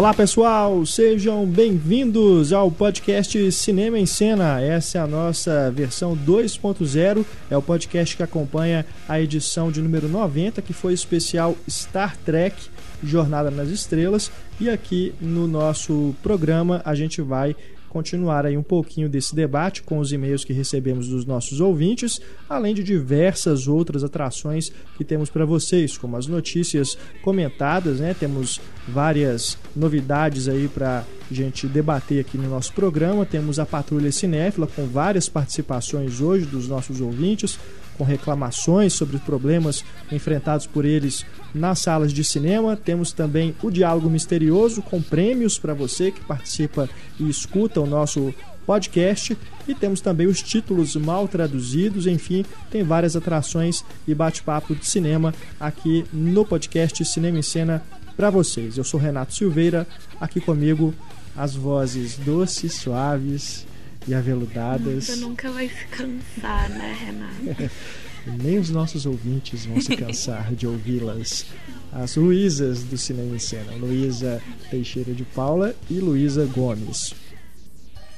Olá pessoal, sejam bem-vindos ao podcast Cinema em Cena. Essa é a nossa versão 2.0, é o podcast que acompanha a edição de número 90, que foi especial Star Trek Jornada nas Estrelas. E aqui no nosso programa a gente vai continuar aí um pouquinho desse debate com os e-mails que recebemos dos nossos ouvintes, além de diversas outras atrações que temos para vocês, como as notícias comentadas, né? Temos várias novidades aí para gente debater aqui no nosso programa. Temos a Patrulha Cinéfila com várias participações hoje dos nossos ouvintes com reclamações sobre problemas enfrentados por eles nas salas de cinema. Temos também o Diálogo Misterioso, com prêmios para você que participa e escuta o nosso podcast. E temos também os títulos mal traduzidos. Enfim, tem várias atrações e bate-papo de cinema aqui no podcast Cinema em Cena para vocês. Eu sou Renato Silveira, aqui comigo as vozes doces, suaves e aveludadas. Você nunca vai se cansar, né, Renato? Nem os nossos ouvintes vão se cansar de ouvi-las. As Luísas do Cinema em Cena, Luísa Teixeira de Paula e Luísa Gomes.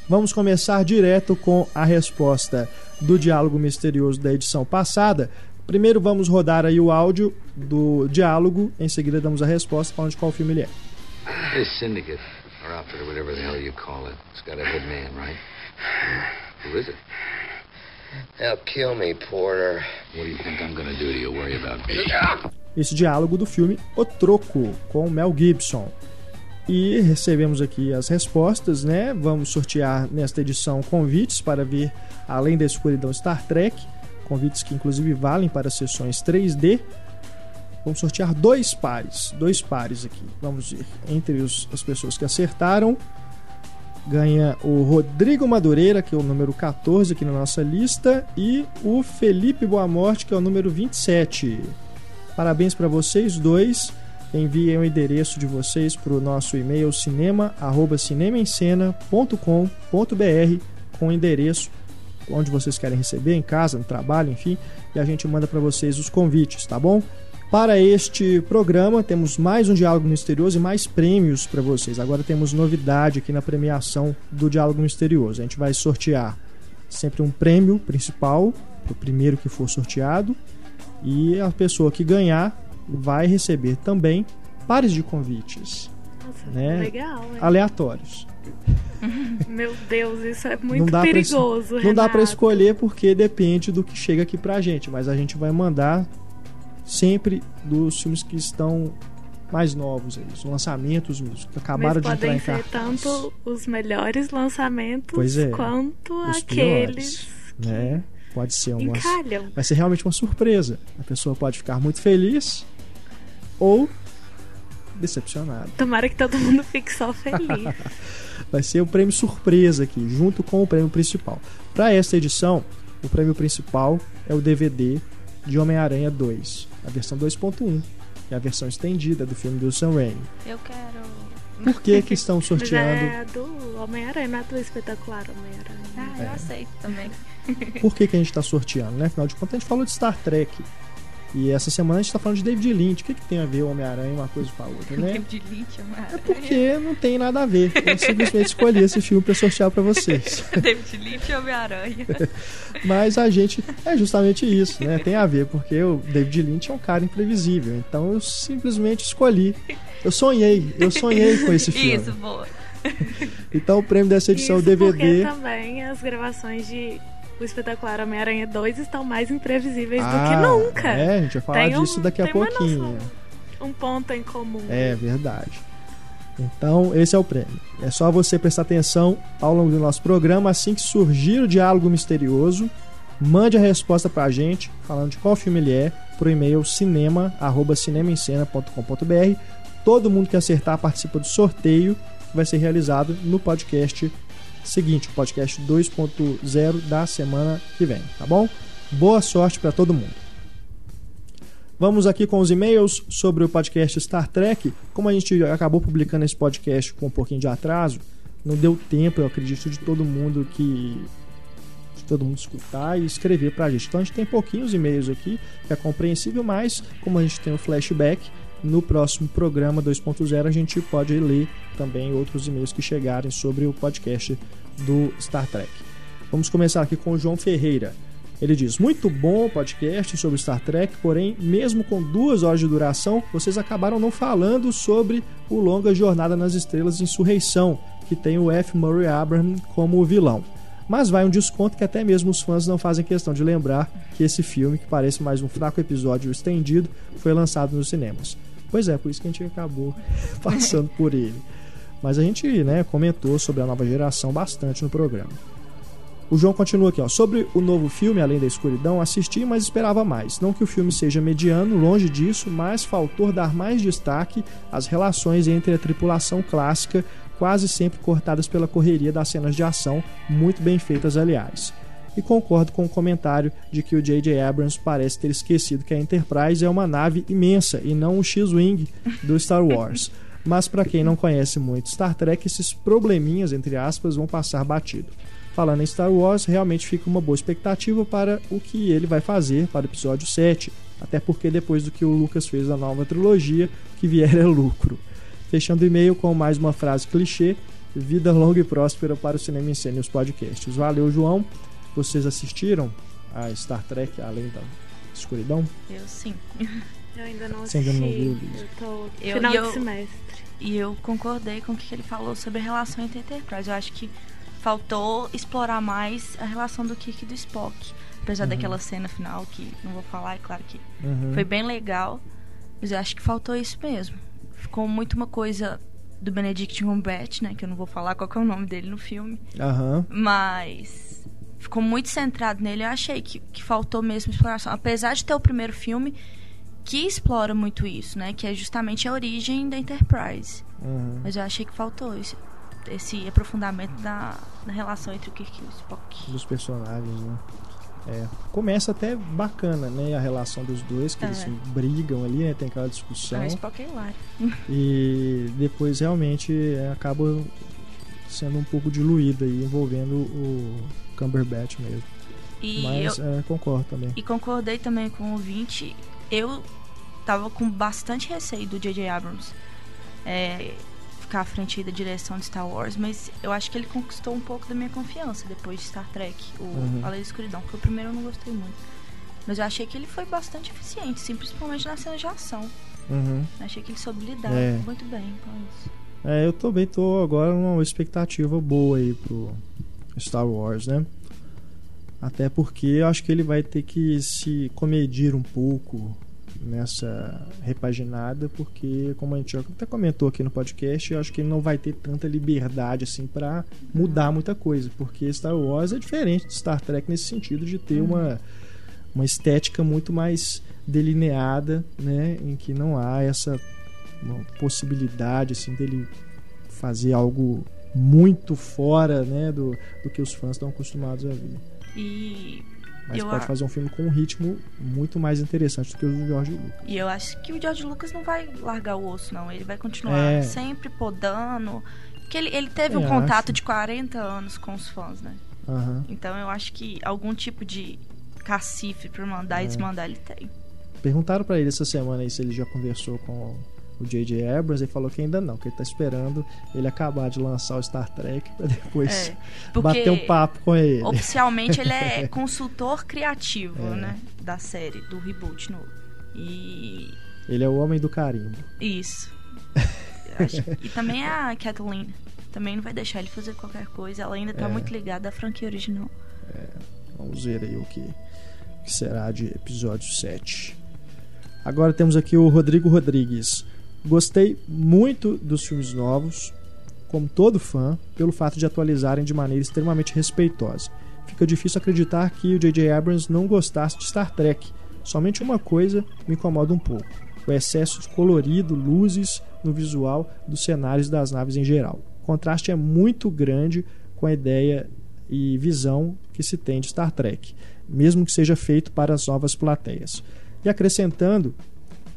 Vamos começar direto com a resposta do diálogo misterioso da edição passada. Primeiro vamos rodar aí o áudio do diálogo, em seguida damos a resposta falando de qual filme ele é. This syndicate, or outfit, or whatever the hell you call it, it's got a head man, right? Who is it? They'll kill me, Porter. What do you think I'm gonna do to you? Worry about me. Esse diálogo do filme O Troco, com Mel Gibson. E recebemos aqui as respostas, né? Vamos sortear nesta edição convites para ver Além da Escuridão Star Trek. Convites que inclusive valem para sessões 3D. Vamos sortear dois pares, dois pares aqui. Vamos ver entre os, as pessoas que acertaram ganha o Rodrigo Madureira, que é o número 14 aqui na nossa lista, e o Felipe Boamorte, que é o número 27. Parabéns para vocês dois. Enviem o endereço de vocês para o nosso e-mail cinema@cinemaencena.com.br com o endereço onde vocês querem receber, em casa, no trabalho, enfim, e a gente manda para vocês os convites, tá bom? Para este programa, temos mais um Diálogo Misterioso e mais prêmios para vocês. Agora temos novidade aqui na premiação do Diálogo Misterioso. A gente vai sortear sempre um prêmio principal, o primeiro que for sorteado, e a pessoa que ganhar vai receber também pares de convites. Nossa, né? legal, hein? aleatórios. Meu Deus, isso é muito dá pra es- perigoso, Não dá para escolher porque depende do que chega aqui pra gente, mas a gente vai mandar sempre dos filmes que estão mais novos, aí, os lançamentos mesmo, que acabaram Mas de entrar podem em ser cartaz. tanto os melhores lançamentos é, quanto aqueles piores, né? Pode ser que uma encalham. vai ser realmente uma surpresa. A pessoa pode ficar muito feliz ou decepcionada. Tomara que todo mundo fique só feliz. Vai ser o prêmio surpresa aqui, junto com o prêmio principal. Para esta edição, o prêmio principal é o DVD de Homem-Aranha 2, a versão 2.1, que é a versão estendida do filme do Sam Raimi. Eu quero. Por que que estão Mas sorteando? é do Homem-Aranha, não é do espetacular Homem-Aranha. Ah, É. eu aceito também. Por que, que a gente está sorteando, né? Afinal de contas, a gente falou de Star Trek. E essa semana a gente está falando de David Lynch. O que, que tem a ver o Homem-Aranha uma coisa com a outra, né? de Lynch, É porque não tem nada a ver. Eu simplesmente escolhi esse filme para sortear para vocês. David Lynch e Homem-Aranha. Mas a gente é justamente isso, né? Tem a ver, porque o David Lynch é um cara imprevisível. Então eu simplesmente escolhi. Eu sonhei, eu sonhei com esse filme. Isso, boa. Então o prêmio dessa edição Isso DVD. porque também as gravações de O Espetacular Homem-Aranha 2 estão mais imprevisíveis do que Ah, nunca. É, a gente vai falar Tem um- disso daqui a pouquinho. noção. Um ponto em comum. É verdade. Então, esse é o prêmio. É só você prestar atenção ao longo do nosso programa. Assim que surgir o diálogo misterioso, mande a resposta pra gente, falando de qual filme ele é, pro e-mail cinema.cinemaencena.com.br. Todo mundo que acertar participa do sorteio que vai ser realizado no podcast seguinte, o podcast 2.0 da semana que vem, tá bom? Boa sorte para todo mundo. Vamos aqui com os e-mails sobre o podcast Star Trek. Como a gente acabou publicando esse podcast com um pouquinho de atraso, não deu tempo, eu acredito, de todo mundo que todo mundo escutar e escrever pra gente. Então a gente tem pouquinhos e-mails aqui, que é compreensível, mas como a gente tem o flashback, no próximo programa 2.0 a gente pode ler também outros e-mails que chegarem sobre o podcast do Star Trek. Vamos começar aqui com o João Ferreira. Ele diz: Muito bom podcast sobre Star Trek, porém, mesmo com duas horas de duração, vocês acabaram não falando sobre o longa Jornada nas Estrelas Insurreição, que tem o F. Murray Abraham como vilão. Mas vai um desconto que até mesmo os fãs não fazem questão de lembrar que esse filme, que parece mais um fraco episódio estendido, foi lançado nos cinemas. Pois é, por isso que a gente acabou passando por ele. Mas a gente né, comentou sobre a nova geração bastante no programa. O João continua aqui, ó. Sobre o novo filme, Além da Escuridão, assisti, mas esperava mais. Não que o filme seja mediano, longe disso, mas faltou dar mais destaque às relações entre a tripulação clássica, quase sempre cortadas pela correria das cenas de ação, muito bem feitas, aliás. E concordo com o comentário de que o J.J. Abrams parece ter esquecido que a Enterprise é uma nave imensa e não o X-Wing do Star Wars. Mas para quem não conhece muito Star Trek, esses probleminhas, entre aspas, vão passar batido. Falando em Star Wars, realmente fica uma boa expectativa para o que ele vai fazer para o episódio 7. Até porque depois do que o Lucas fez na nova trilogia, o que vier é lucro. Fechando o e-mail com mais uma frase clichê: vida longa e próspera para o Cinema em Cena e os podcasts. Valeu, João. Vocês assistiram a Star Trek Além da Escuridão? Eu sim. Eu ainda não Você assisti. ainda não viu, Liz? eu tô Eu- final eu- de semestre. E eu concordei com o que ele falou sobre a relação entre Enterprise. Eu acho que faltou explorar mais a relação do Kirk e do Spock. Apesar daquela cena final que não vou falar, é claro que Uhum. foi bem legal. Mas eu acho que faltou isso mesmo. Ficou muito uma coisa do Benedict Cumberbatch, né? Que eu não vou falar qual que é o nome dele no filme. Aham. Mas ficou muito centrado nele. Eu achei que, que faltou mesmo exploração. Apesar de ter o primeiro filme que explora muito isso, né? Que é justamente a origem da Enterprise. Uhum. Mas eu achei que faltou esse, esse aprofundamento da, da relação entre o Kirk e o Spock. dos personagens, né? É, começa até bacana, né? A relação dos dois, que É. eles brigam ali, né? Tem aquela discussão. Ah, Spock é hilário. E depois realmente é, acaba sendo um pouco diluída aí, envolvendo o Cumberbatch mesmo. E Mas eu, é, concordo também. E concordei também com o ouvinte. Eu tava com bastante receio do J.J. Abrams é, ficar à frente da direção de Star Wars, mas eu acho que ele conquistou um pouco da minha confiança depois de Star Trek, o Uhum. Além da Escuridão, porque o primeiro eu não gostei muito. Mas eu achei que ele foi bastante eficiente, sim, principalmente na cena de ação. Uhum. Achei que ele soube lidar É. muito bem com isso. É, eu também tô agora numa expectativa boa aí pro Star Wars, né? Até porque eu acho que ele vai ter que se comedir um pouco nessa repaginada, porque como a gente até comentou aqui no podcast, eu acho que ele não vai ter tanta liberdade assim para mudar muita coisa, porque Star Wars é diferente de Star Trek nesse sentido de ter uma uma estética muito mais delineada, né, em que não há essa uma possibilidade assim dele fazer algo muito fora né do, do que os fãs estão acostumados a ver E, mas Eu pode fazer um filme com um ritmo muito mais interessante do que o do George Lucas e eu acho que o George Lucas não vai largar o osso, não. Ele vai continuar É. sempre podando. Porque ele, ele teve Eu um contato acho. de 40 anos com os fãs, né? Aham. Então eu acho que algum tipo de cacife pra mandar e É. desmandar ele tem. perguntaram pra ele essa semana aí se ele já conversou com o J.J. Abrams ele falou que ainda não que ele tá esperando ele acabar de lançar o Star Trek pra depois É, bater um papo com ele oficialmente ele é consultor criativo, É. né? Da série, do reboot novo. E. ele é o homem do carimbo Isso. E também a Kathleen. Também não vai deixar ele fazer qualquer coisa. Ela ainda tá É. muito ligada à franquia original. Vamos ver aí o que, que será de episódio 7. Agora temos aqui o Rodrigo Rodrigues. Gostei muito dos filmes novos, como todo fã, pelo fato de atualizarem de maneira extremamente respeitosa. Fica difícil acreditar que o J.J. Abrams não gostasse de Star Trek. Somente uma coisa me incomoda um pouco: o excesso de colorido, luzes no visual dos cenários das naves em geral. O contraste é muito grande com a ideia e visão que se tem de Star Trek, mesmo que seja feito para as novas plateias. E acrescentando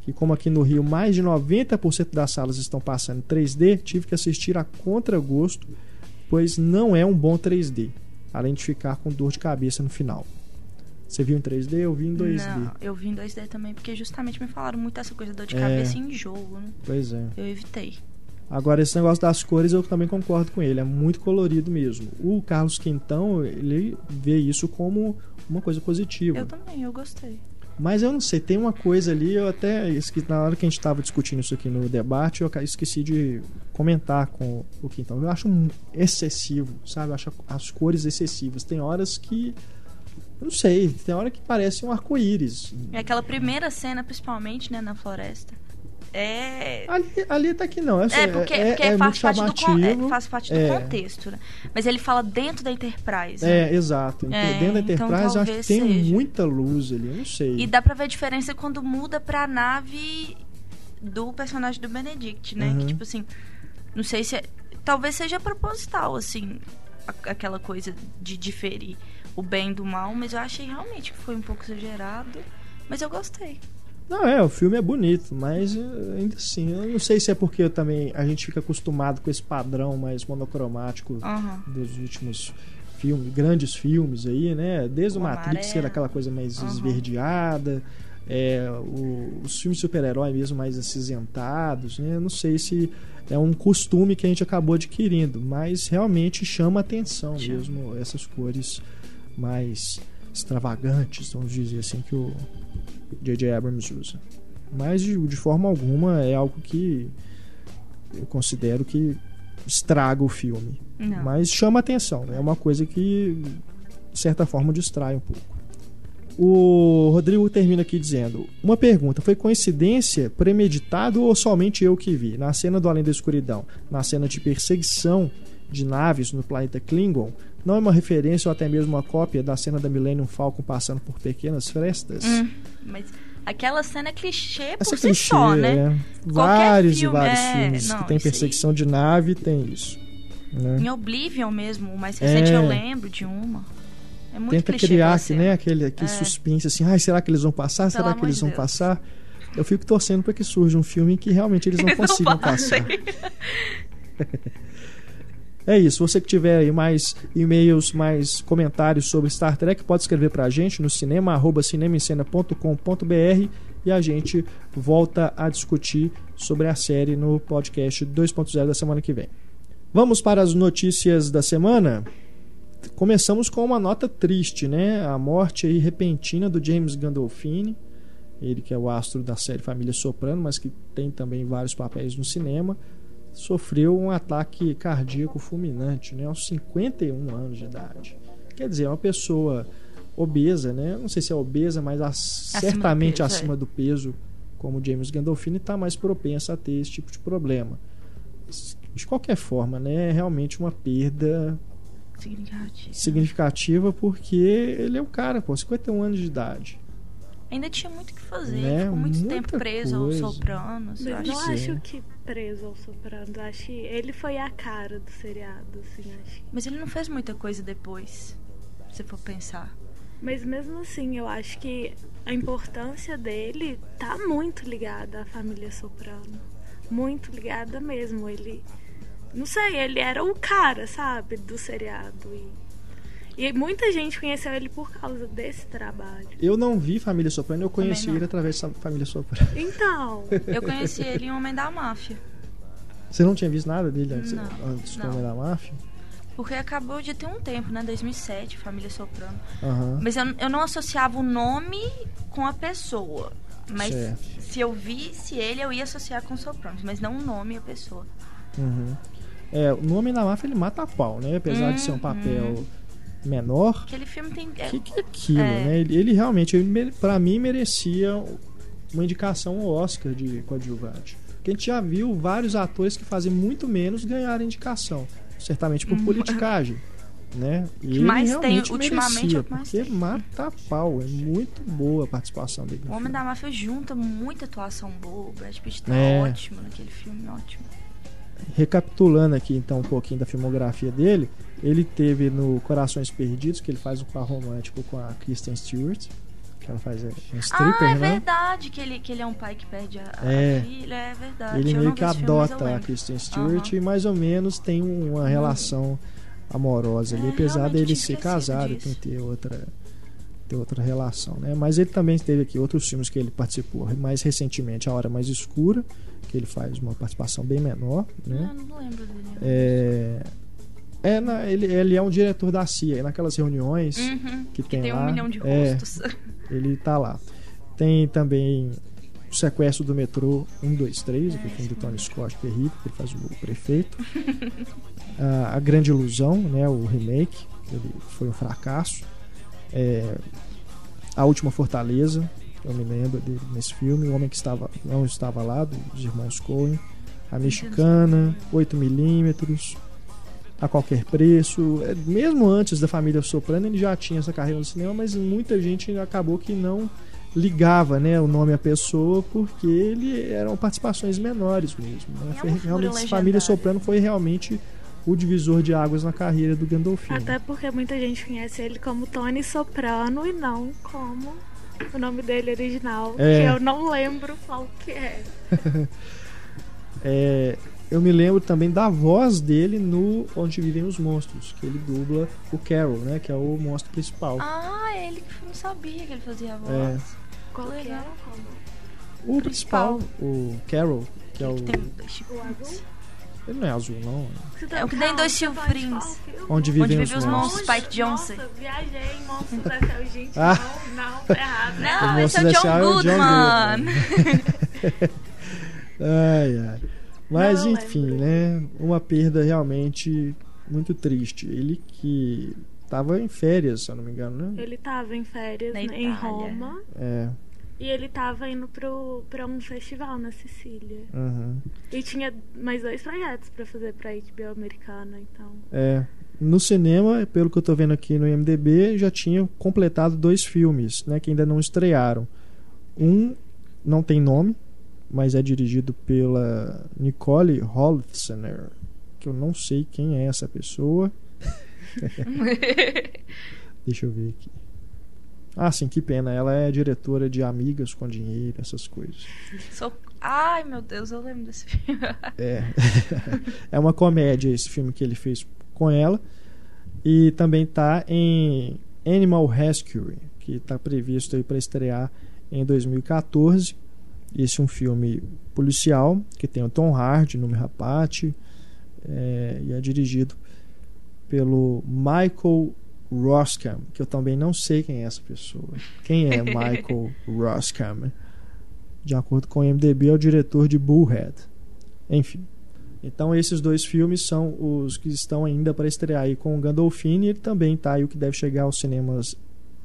que, como aqui no Rio mais de 90% das salas estão passando em 3D, tive que assistir a contragosto, pois não é um bom 3D, além de ficar com dor de cabeça no final. Você viu em 3D? Eu vi em 2D. Não, eu vi em 2D também, porque justamente me falaram muito essa coisa de dor de É. cabeça em jogo, né? Pois é. Eu evitei. Agora, esse negócio das cores eu também concordo com ele, é muito colorido mesmo. O Carlos Quintão, ele vê isso como uma coisa positiva. Eu também, eu gostei. Mas eu não sei, tem uma coisa ali, eu até esqueci, na hora que a gente estava discutindo isso aqui no debate, eu esqueci de comentar com o Quintão. Eu acho um excessivo, sabe? Eu acho as cores excessivas. Tem horas que. Eu não sei, tem hora que parece um arco-íris. E aquela primeira cena, principalmente, né, na floresta. É. Ali, ali até que não. É, É, porque, é, porque é faz, muito parte do, é, faz parte do É. contexto, né? Mas ele fala dentro da Enterprise. né? É, exato. Então, É, Dentro da então Enterprise, eu acho que tem seja. muita luz ali, eu não sei. E dá pra ver a diferença quando muda pra nave do personagem do Benedict, né? Uhum. Que, tipo assim, não sei se. É, talvez seja proposital, assim, aquela coisa de diferir o bem do mal, mas eu achei realmente que foi um pouco exagerado. Mas eu gostei. Não, é, o filme é bonito, mas eh, ainda assim, eu não sei se é porque também a gente fica acostumado com esse padrão mais monocromático Aham. dos últimos filmes, grandes filmes aí, né? Desde o, O Matrix, que era aquela coisa mais Aham. esverdeada, é, o- os filmes de super-herói mesmo mais acinzentados, né? Eu não sei se é um costume que a gente acabou adquirindo, mas realmente chama atenção Chama. mesmo essas cores mais extravagantes, vamos dizer assim, que o J.J. Abrams usa. Mas de, de forma alguma é algo que eu considero que estraga o filme. Não. Mas chama atenção, né? é uma coisa que de certa forma distrai um pouco. O Rodrigo termina aqui dizendo: Uma pergunta, foi coincidência, premeditado ou somente eu que vi? Na cena do Além da Escuridão, na cena de perseguição de naves no planeta Klingon, não é uma referência ou até mesmo uma cópia da cena da Millennium Falcon passando por pequenas frestas? Hum, mas aquela cena é clichê por Essa si clichê, só, né? é. Vários filme, e vários é, filmes não, que tem isso aí. perseguição de nave tem isso. né? Em Oblivion mesmo, o mais recente É. eu lembro de uma. É muito Tenta clichê criar cena. né, aquele, aquele É. suspense assim, ai, será que eles vão passar? será Pelo que amor eles vão Deus. passar? Eu fico torcendo para que surja um filme em que realmente eles não Eles não consigam passem. passar. É isso, você que tiver aí mais e-mails, mais comentários sobre Star Trek, pode escrever pra gente no cinema, e a gente volta a discutir sobre a série no podcast 2.0 da semana que vem. Vamos para as notícias da semana? Começamos com uma nota triste, né? A morte aí repentina do James Gandolfini, ele que é o astro da série Família Soprano, mas que tem também vários papéis no cinema, sofreu um ataque cardíaco fulminante, né? Aos 51 anos de idade. Quer dizer, é uma pessoa obesa, né? Não sei se é obesa, mas ac- do certamente peso, é. acima do peso, como James Gandolfini, está mais propensa a ter esse tipo de problema. De qualquer forma, né? É realmente uma perda Significativo. significativa porque ele é um cara, pô, 51 anos de idade. Ainda tinha muito que fazer. Né? Ficou muito Muita tempo preso coisa. sopranos. Eu Mas acho não que acho é. que preso ao soprano. Acho que ele foi a cara do seriado, assim, acho. Mas ele não fez muita coisa depois, se for pensar. Mas mesmo assim, eu acho que a importância dele tá muito ligada à família Soprano. Muito ligada mesmo. Ele. Não sei, ele era o cara, sabe, do seriado. E, e muita gente conheceu ele por causa desse trabalho. Eu não vi Família Soprano, eu conheci ele através da Família Soprano. Então, Eu conheci ele em Homem da Máfia. Você não tinha visto nada dele antes, Não, antes do. Homem da Máfia? Porque acabou de ter um tempo, né? 2007, Família Soprano. Aham. Mas eu, eu não associava o nome com a pessoa. Mas Certo. se eu visse ele, eu ia associar com Sopranos. Mas não o nome e a pessoa. Uhum. É, no Homem da Máfia ele mata a pau, né? Apesar de ser um Uhum. papel menor. Aquele filme tem. O é, que, que é aquilo, É. né? Ele, ele realmente, ele, pra mim, merecia uma indicação ao Oscar de coadjuvante. Porque a gente já viu vários atores que fazem muito menos ganhar indicação. Certamente por Hum, politicagem. Né? E ele mais tem, realmente ultimamente, merecia, é mais porque tem. mata pau. É muito boa a participação dele. O Homem filme. da Máfia junta muita atuação boa. O Brad Pitt tá É. ótimo naquele filme, ótimo. Recapitulando aqui então um pouquinho da filmografia dele, ele teve no Corações Perdidos, que ele faz um par romântico com a Kristen Stewart, que ela faz é, um stripper, ah, é né? verdade que ele, que ele é um pai que perde a, a É. filha. É verdade. Ele Eu meio que esse filme, adota a. Kristen Stewart Aham. e mais ou menos tem uma relação amorosa ali, É, apesar realmente dele ser casado, disso. que ter outra ter outra relação, né? Mas ele também teve aqui outros filmes que ele participou, mais recentemente, A Hora Mais Escura, que ele faz uma participação bem menor, né? Ah, não lembro dele. É, é na- ele, ele é um diretor da CIA, naquelas reuniões Uhum, que tem, tem lá, um milhão de é, rostos. ele tá lá. Tem também o Sequestro do Metrô 1, 2, 3, aquele filme do Tony Scott, que é rico, que ele faz o prefeito. a, a Grande Ilusão, né, o remake, ele foi um fracasso. É, a Última Fortaleza, eu me lembro dele nesse filme. O Homem que estava, não estava lá, dos irmãos Coen. A Mexicana, 8mm, a qualquer preço. É, Mesmo antes da família Soprano, ele já tinha essa carreira no cinema, mas muita gente acabou que não ligava né, o nome à pessoa porque ele eram participações menores mesmo. Né? É realmente, Família. Soprano foi realmente o divisor de águas na carreira do Gandolfini. Até porque muita gente conhece ele como Tony Soprano e não como o nome dele original, É. que eu não lembro qual que é. É, eu me lembro também da voz dele no Onde Vivem os Monstros, que ele dubla o Carol, né, que é o monstro principal. Ah, ele que eu não sabia que ele fazia a voz. É. Qual que Legal. é? o principal, o Carol, que é o. Ele não é azul, não. Você É o que tem dois tá chifrinhos. Onde Vivem Onde os Vivem os Monstros. Monstros. Spike Jonze. Nossa, viajei em Monstros S.A. Gente, Ah. não, não, tá errado. Não, esse é é o John Goodman. Ai, ai. Mas Não enfim, lembro. né? Uma perda realmente muito triste. Ele que tava em férias, se eu não me engano, né? Ele tava em férias Na né, em. Roma É. e ele tava indo pro, pra um festival na Sicília. uhum. E tinha mais dois projetos pra fazer pra HBO americana, então. É. No cinema, pelo que eu tô vendo aqui no IMDB, já tinha completado dois filmes, né, que ainda não estrearam. Um não tem nome, mas é dirigido pela Nicole Holzner, que eu não sei quem é essa pessoa. Deixa eu ver aqui. Ah, sim, que pena. Ela é diretora de Amigas com Dinheiro, essas coisas. Sou- Ai, meu Deus, eu lembro desse filme. É. é uma comédia esse filme que ele fez com ela. E também tá em Animal Rescue, que está previsto aí para estrear em 2014. Esse é um filme policial que tem o Tom Hardy no Rapati é, e é dirigido pelo Michael Roskam, que eu também não sei quem é essa pessoa. Quem é Michael Roskam? De acordo com o IMDb, é o diretor de Bullhead. Enfim. Então esses dois filmes são os que estão ainda para estrear aí com o Gandolfini. Ele também tá aí o que deve chegar aos cinemas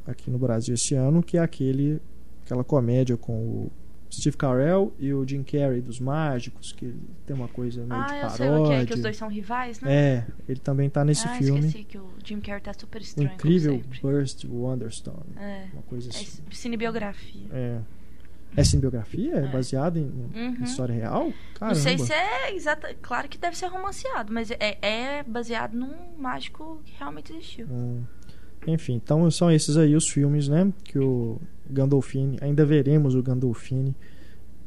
aqui no Brasil esse ano, que é aquele aquela comédia com o Steve Carell e o Jim Carrey dos Mágicos, que tem uma coisa meio de Ah, eu paródia. sei o que é, que os dois são rivais, né? É, ele também tá nesse ah, filme. esqueci que o Jim Carrey tá super estranho, incrível. Burst Wonderstone. É, Uma coisa é assim. cinebiografia. É. É cinebiografia? É É. baseada em, em Uhum. história real? Caramba. Não sei se é exata. Claro que deve ser romanceado, mas é, é baseado num mágico que realmente existiu. Hum. Enfim, então são esses aí os filmes, né? Que o Gandolfini, ainda veremos o Gandolfini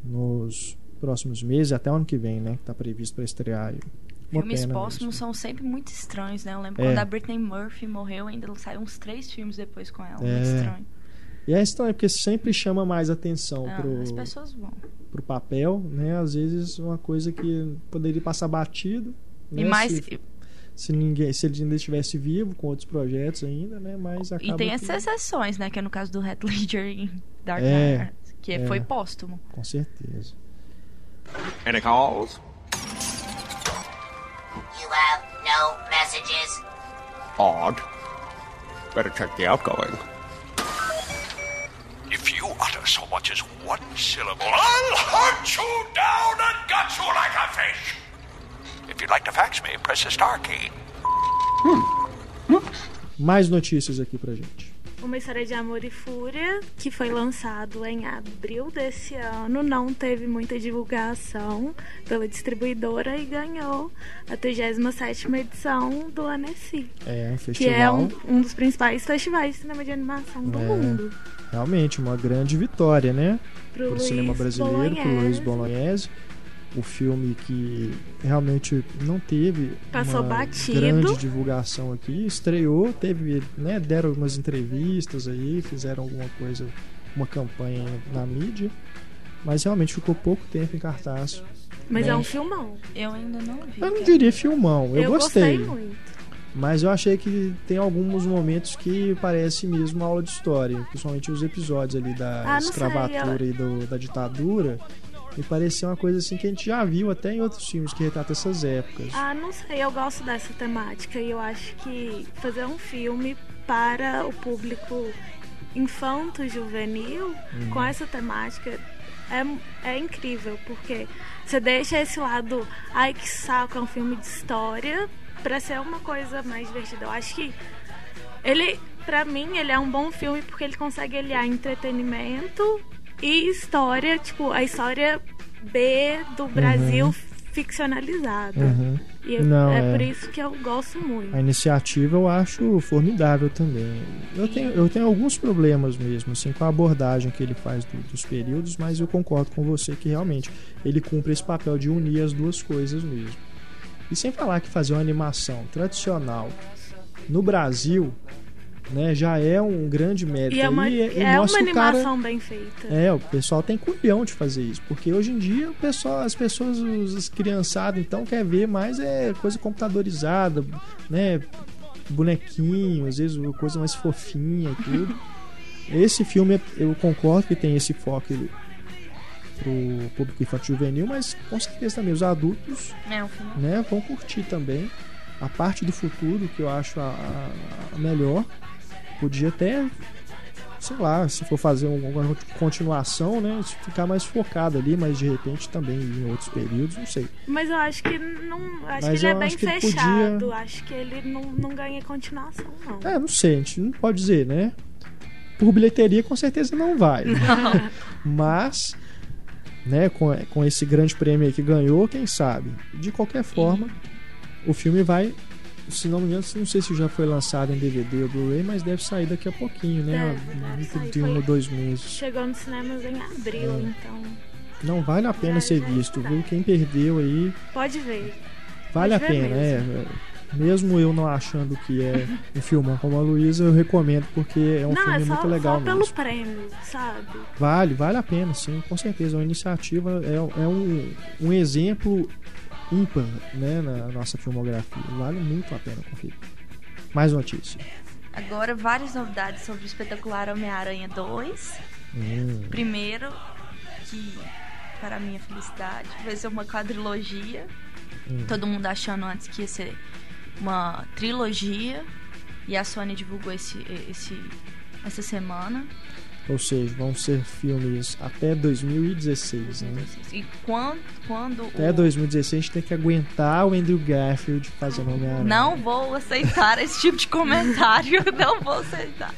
nos próximos meses, até o ano que vem, né? Que tá previsto para estrear. Uma Filmes póstumos são sempre muito estranhos, né? Eu lembro É. quando a Britney Murphy morreu, ainda saiu uns três filmes depois com ela. É. Muito estranho. E é estranho, porque sempre chama mais atenção Ah, pro, As pessoas vão. pro papel, né? Às vezes uma coisa que poderia passar batido. E né? mais. Se, se ninguém, se ele ainda estivesse vivo com outros projetos ainda, né? Mas acaba E tem que- essas exceções, né? Que é no caso do Heath Ledger em Dark É, Knight, que é. foi póstumo. Com certeza. Any calls? You have no messages? Odd. Better check the outgoing. If you utter so much as one syllable, I'll hunt you down and gut you like a fish. If you'd like to fax me, press the star key. Mais notícias aqui pra gente. Uma História de Amor e Fúria, que foi lançado em abril desse ano, não teve muita divulgação pela distribuidora e ganhou a 37ª edição do Annecy, É um que festival. é um, um dos principais festivais de cinema de animação do É. mundo. Realmente uma grande vitória, né? Pro Pro cinema Luiz brasileiro, pro Luiz Bolognese. O filme que realmente não teve Passou uma batido. grande divulgação aqui, estreou, teve, né, deram algumas entrevistas aí, fizeram alguma coisa, uma campanha na mídia, mas realmente ficou pouco tempo em cartaz. Mas né? é um filmão. Eu ainda não vi. Eu não diria filmão, eu, gostei, muito. mas eu achei que tem alguns momentos que parece mesmo uma aula de história, principalmente os episódios ali da Ah, não sei, escravatura e do- da ditadura. Me parecia uma coisa assim que a gente já viu até em outros filmes que retratam essas épocas. Ah, não sei, eu gosto dessa temática e eu acho que fazer um filme para o público infanto-juvenil Uhum. com essa temática é, é incrível, porque você deixa esse lado, ai que saco, é um filme de história, pra ser uma coisa mais divertida. Eu acho que ele, pra mim, ele é um bom filme porque ele consegue aliar entretenimento e história, tipo, a história B do Brasil ficcionalizada. Uhum. E eu- Não, é, é. por isso que eu gosto muito. A iniciativa eu acho formidável também. Eu tenho, eu tenho alguns problemas mesmo, assim, com a abordagem que ele faz do- dos períodos, mas eu concordo com você que realmente ele cumpre esse papel de unir as duas coisas mesmo. E sem falar que fazer uma animação tradicional no Brasil, né, já é um grande mérito. E é uma, aí, e é uma mostra o cara- animação bem feita. é, o pessoal tem culhão de fazer isso, porque hoje em dia o pessoal, as pessoas, os, as criançadas, então quer ver mais é coisa computadorizada, né? Bonequinho, às vezes coisa mais fofinha e tudo. Esse filme, eu concordo que tem esse foco pro público infantil juvenil, mas com certeza também os adultos É né, vão curtir também. A parte do futuro, que eu acho a- a melhor, podia até, sei lá, se for fazer um- alguma continuação, né, ficar mais focado ali, mas de repente também em outros períodos, não sei. Mas eu acho que não. Acho Mas que ele é bem fechado. podia- Acho que ele não, não ganha continuação, não. É, não sei, a gente não pode dizer, né? Por bilheteria, com certeza não vai. Mas, né, com, com esse grande prêmio aí que ganhou, quem sabe? De qualquer forma, o filme vai. Se não me engano, não sei se já foi lançado em DVD ou Blu-ray, mas deve sair daqui a pouquinho, né? Deve, de um ou dois meses. Chegou nos cinemas em abril, É. então. Não vale a pena Já- ser já visto, está. viu? Quem perdeu aí, Pode ver. vale a Pode ver pena, mesmo. é. Mesmo eu não achando que é um filmão como a Luísa, eu recomendo porque é um não, filme é só, muito legal só pelo mesmo. prêmio, sabe? Vale, vale a pena, sim, com certeza. Uma iniciativa é, é um, um exemplo ímpar né, na nossa filmografia. Vale muito a pena conferir. Mais notícia. Agora, várias novidades sobre o espetacular Homem-Aranha 2. Hum, Primeiro, que, para minha felicidade, vai ser uma quadrilogia. Hum. Todo mundo achando antes que ia ser uma trilogia. E a Sony divulgou esse, esse, essa semana. Ou seja, vão ser filmes até 2016. Né? E quando, quando Até o- 2016 a gente tem que aguentar o Andrew Garfield fazendo Homem-Aranha. Não vou aceitar esse tipo de comentário. não vou aceitar.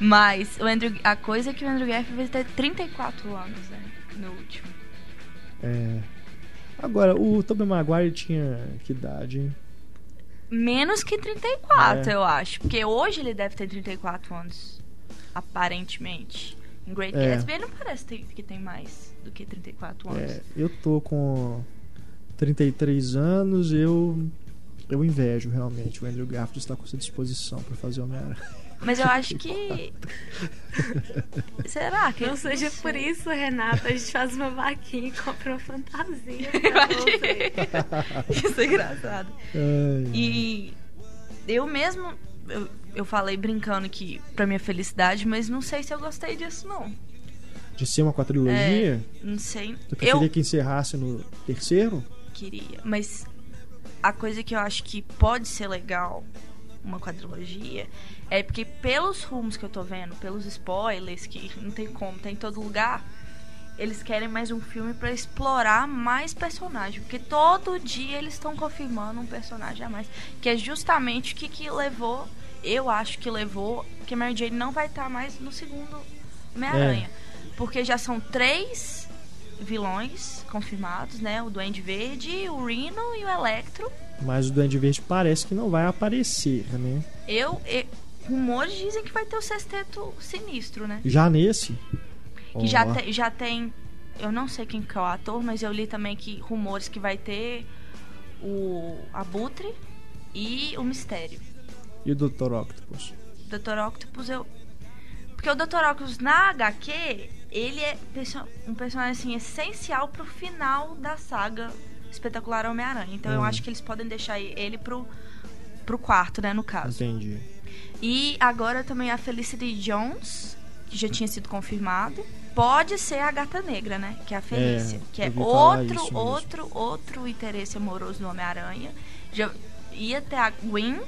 Mas o Andrew, a coisa é que o Andrew Garfield vai ter 34 anos, né? No último. É. Agora, o Tobey Maguire tinha que idade, hein? Menos que 34, É. eu acho. Porque hoje ele deve ter 34 anos. Aparentemente. Em Great É. Gatsby ele não parece ter- que tem mais do que 34 anos. É, eu tô com 33 anos, eu eu invejo realmente. O Andrew Garfield está com essa disposição para fazer Homem-Aranha. Mas eu acho que. Será que. Não seja por isso, Renata, a gente faz uma vaquinha e compra uma fantasia pra você. Isso é engraçado. Ai, E eu mesmo. Eu, eu falei brincando que pra minha felicidade, mas não sei se eu gostei disso, não. de ser uma quadrilogia, Não sei. eu preferia É. Eu que encerrasse no terceiro. queria. Mas a coisa que eu acho que pode ser legal, uma quadrilogia, é porque pelos rumos que eu tô vendo, pelos spoilers, que não tem como, tem em todo lugar, eles querem mais um filme pra explorar mais personagem. Porque todo dia eles estão confirmando um personagem a mais. Que é justamente o que, que levou, eu acho que levou, que Mary Jane não vai estar mais no segundo Homem-Aranha. Porque já são três vilões confirmados, né? O Duende Verde, o Rhino e o Electro. Mas o Duende Verde parece que não vai aparecer, né? Eu, e- rumores dizem que vai ter o sexteto sinistro, né? Já nesse. Que já, te- já tem eu não sei quem que é o ator, mas eu li também que rumores que vai ter o Abutre e o Mistério. E o Dr. Octopus? Dr. Octopus eu porque o Dr. Octopus na HQ, ele é um personagem assim essencial pro final da saga Espetacular Homem-Aranha. Então eu Hum. acho que eles podem deixar ele pro pro quarto, né, no caso. Entendi. E agora também a Felicity Jones, que já tinha sido confirmado. Pode ser a Gata Negra, né? Que é a Felícia. que é vi falar outro, outro, outro interesse amoroso do Homem-Aranha. Já ia ter a Gwen,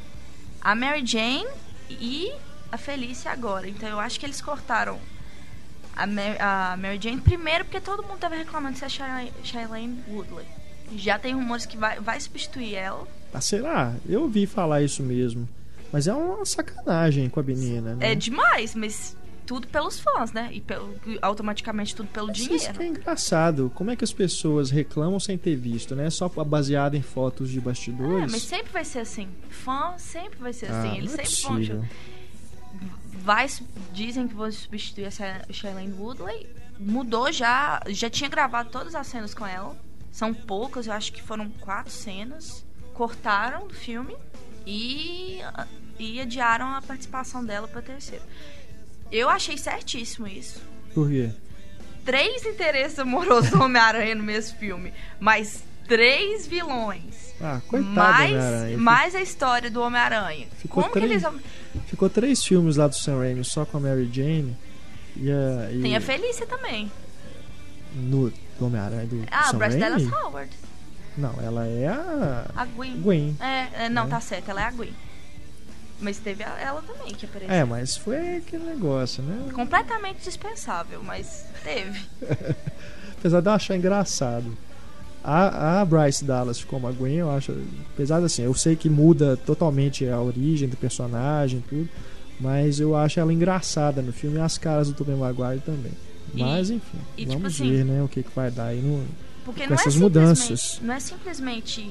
a Mary Jane e a Felícia agora. Então eu acho que eles cortaram a, Mar a Mary Jane primeiro porque todo mundo tava reclamando de ser a Shailene Woodley. Já tem rumores que vai, vai substituir ela. Ah, será? Eu ouvi falar isso mesmo. Mas é uma sacanagem com a menina, né? É demais, mas tudo pelos fãs, né? E pelo, automaticamente tudo pelo Isso dinheiro. que é engraçado. Como é que as pessoas reclamam sem ter visto, né? Só baseado em fotos de É, bastidores? mas sempre vai ser assim. Fã sempre vai ser Ah, assim. Eles é sempre vão. possível. Vai, dizem que vão substituir a Sha- Shailene Woodley. Mudou já. Já tinha gravado todas as cenas com ela. São poucas, eu acho que foram quatro cenas. Cortaram do filme e, e adiaram a participação dela pra terceiro. Eu achei certíssimo isso. Por quê? Três interesses amorosos do Homem-Aranha no mesmo filme, mas três vilões. Ah, coitado do mais, Homem-Aranha. mais a história do Homem-Aranha. Ficou Como que três- eles. Ficou três filmes lá do Sam Raimi só com a Mary Jane. E a, e Tem a Felícia também. no do Homem-Aranha do Ah, Sam Bryce Dallas? Howard. Não, ela é a A Gwen. Gwen. É, é, não, É. tá certo, ela é a Gwen. Mas teve ela também que apareceu. É, mas foi aquele negócio, né? Completamente dispensável, mas teve. Apesar de eu achar engraçado. A, a Bryce Dallas como a Gwen, eu acho. Apesar de assim, eu sei que muda totalmente a origem do personagem e tudo. Mas eu acho ela engraçada no filme e as caras do Tobey Maguire também. E- Mas enfim, e, tipo vamos assim, ver, né, o que, que vai dar aí no. Porque Com não essas é mudanças. Não é simplesmente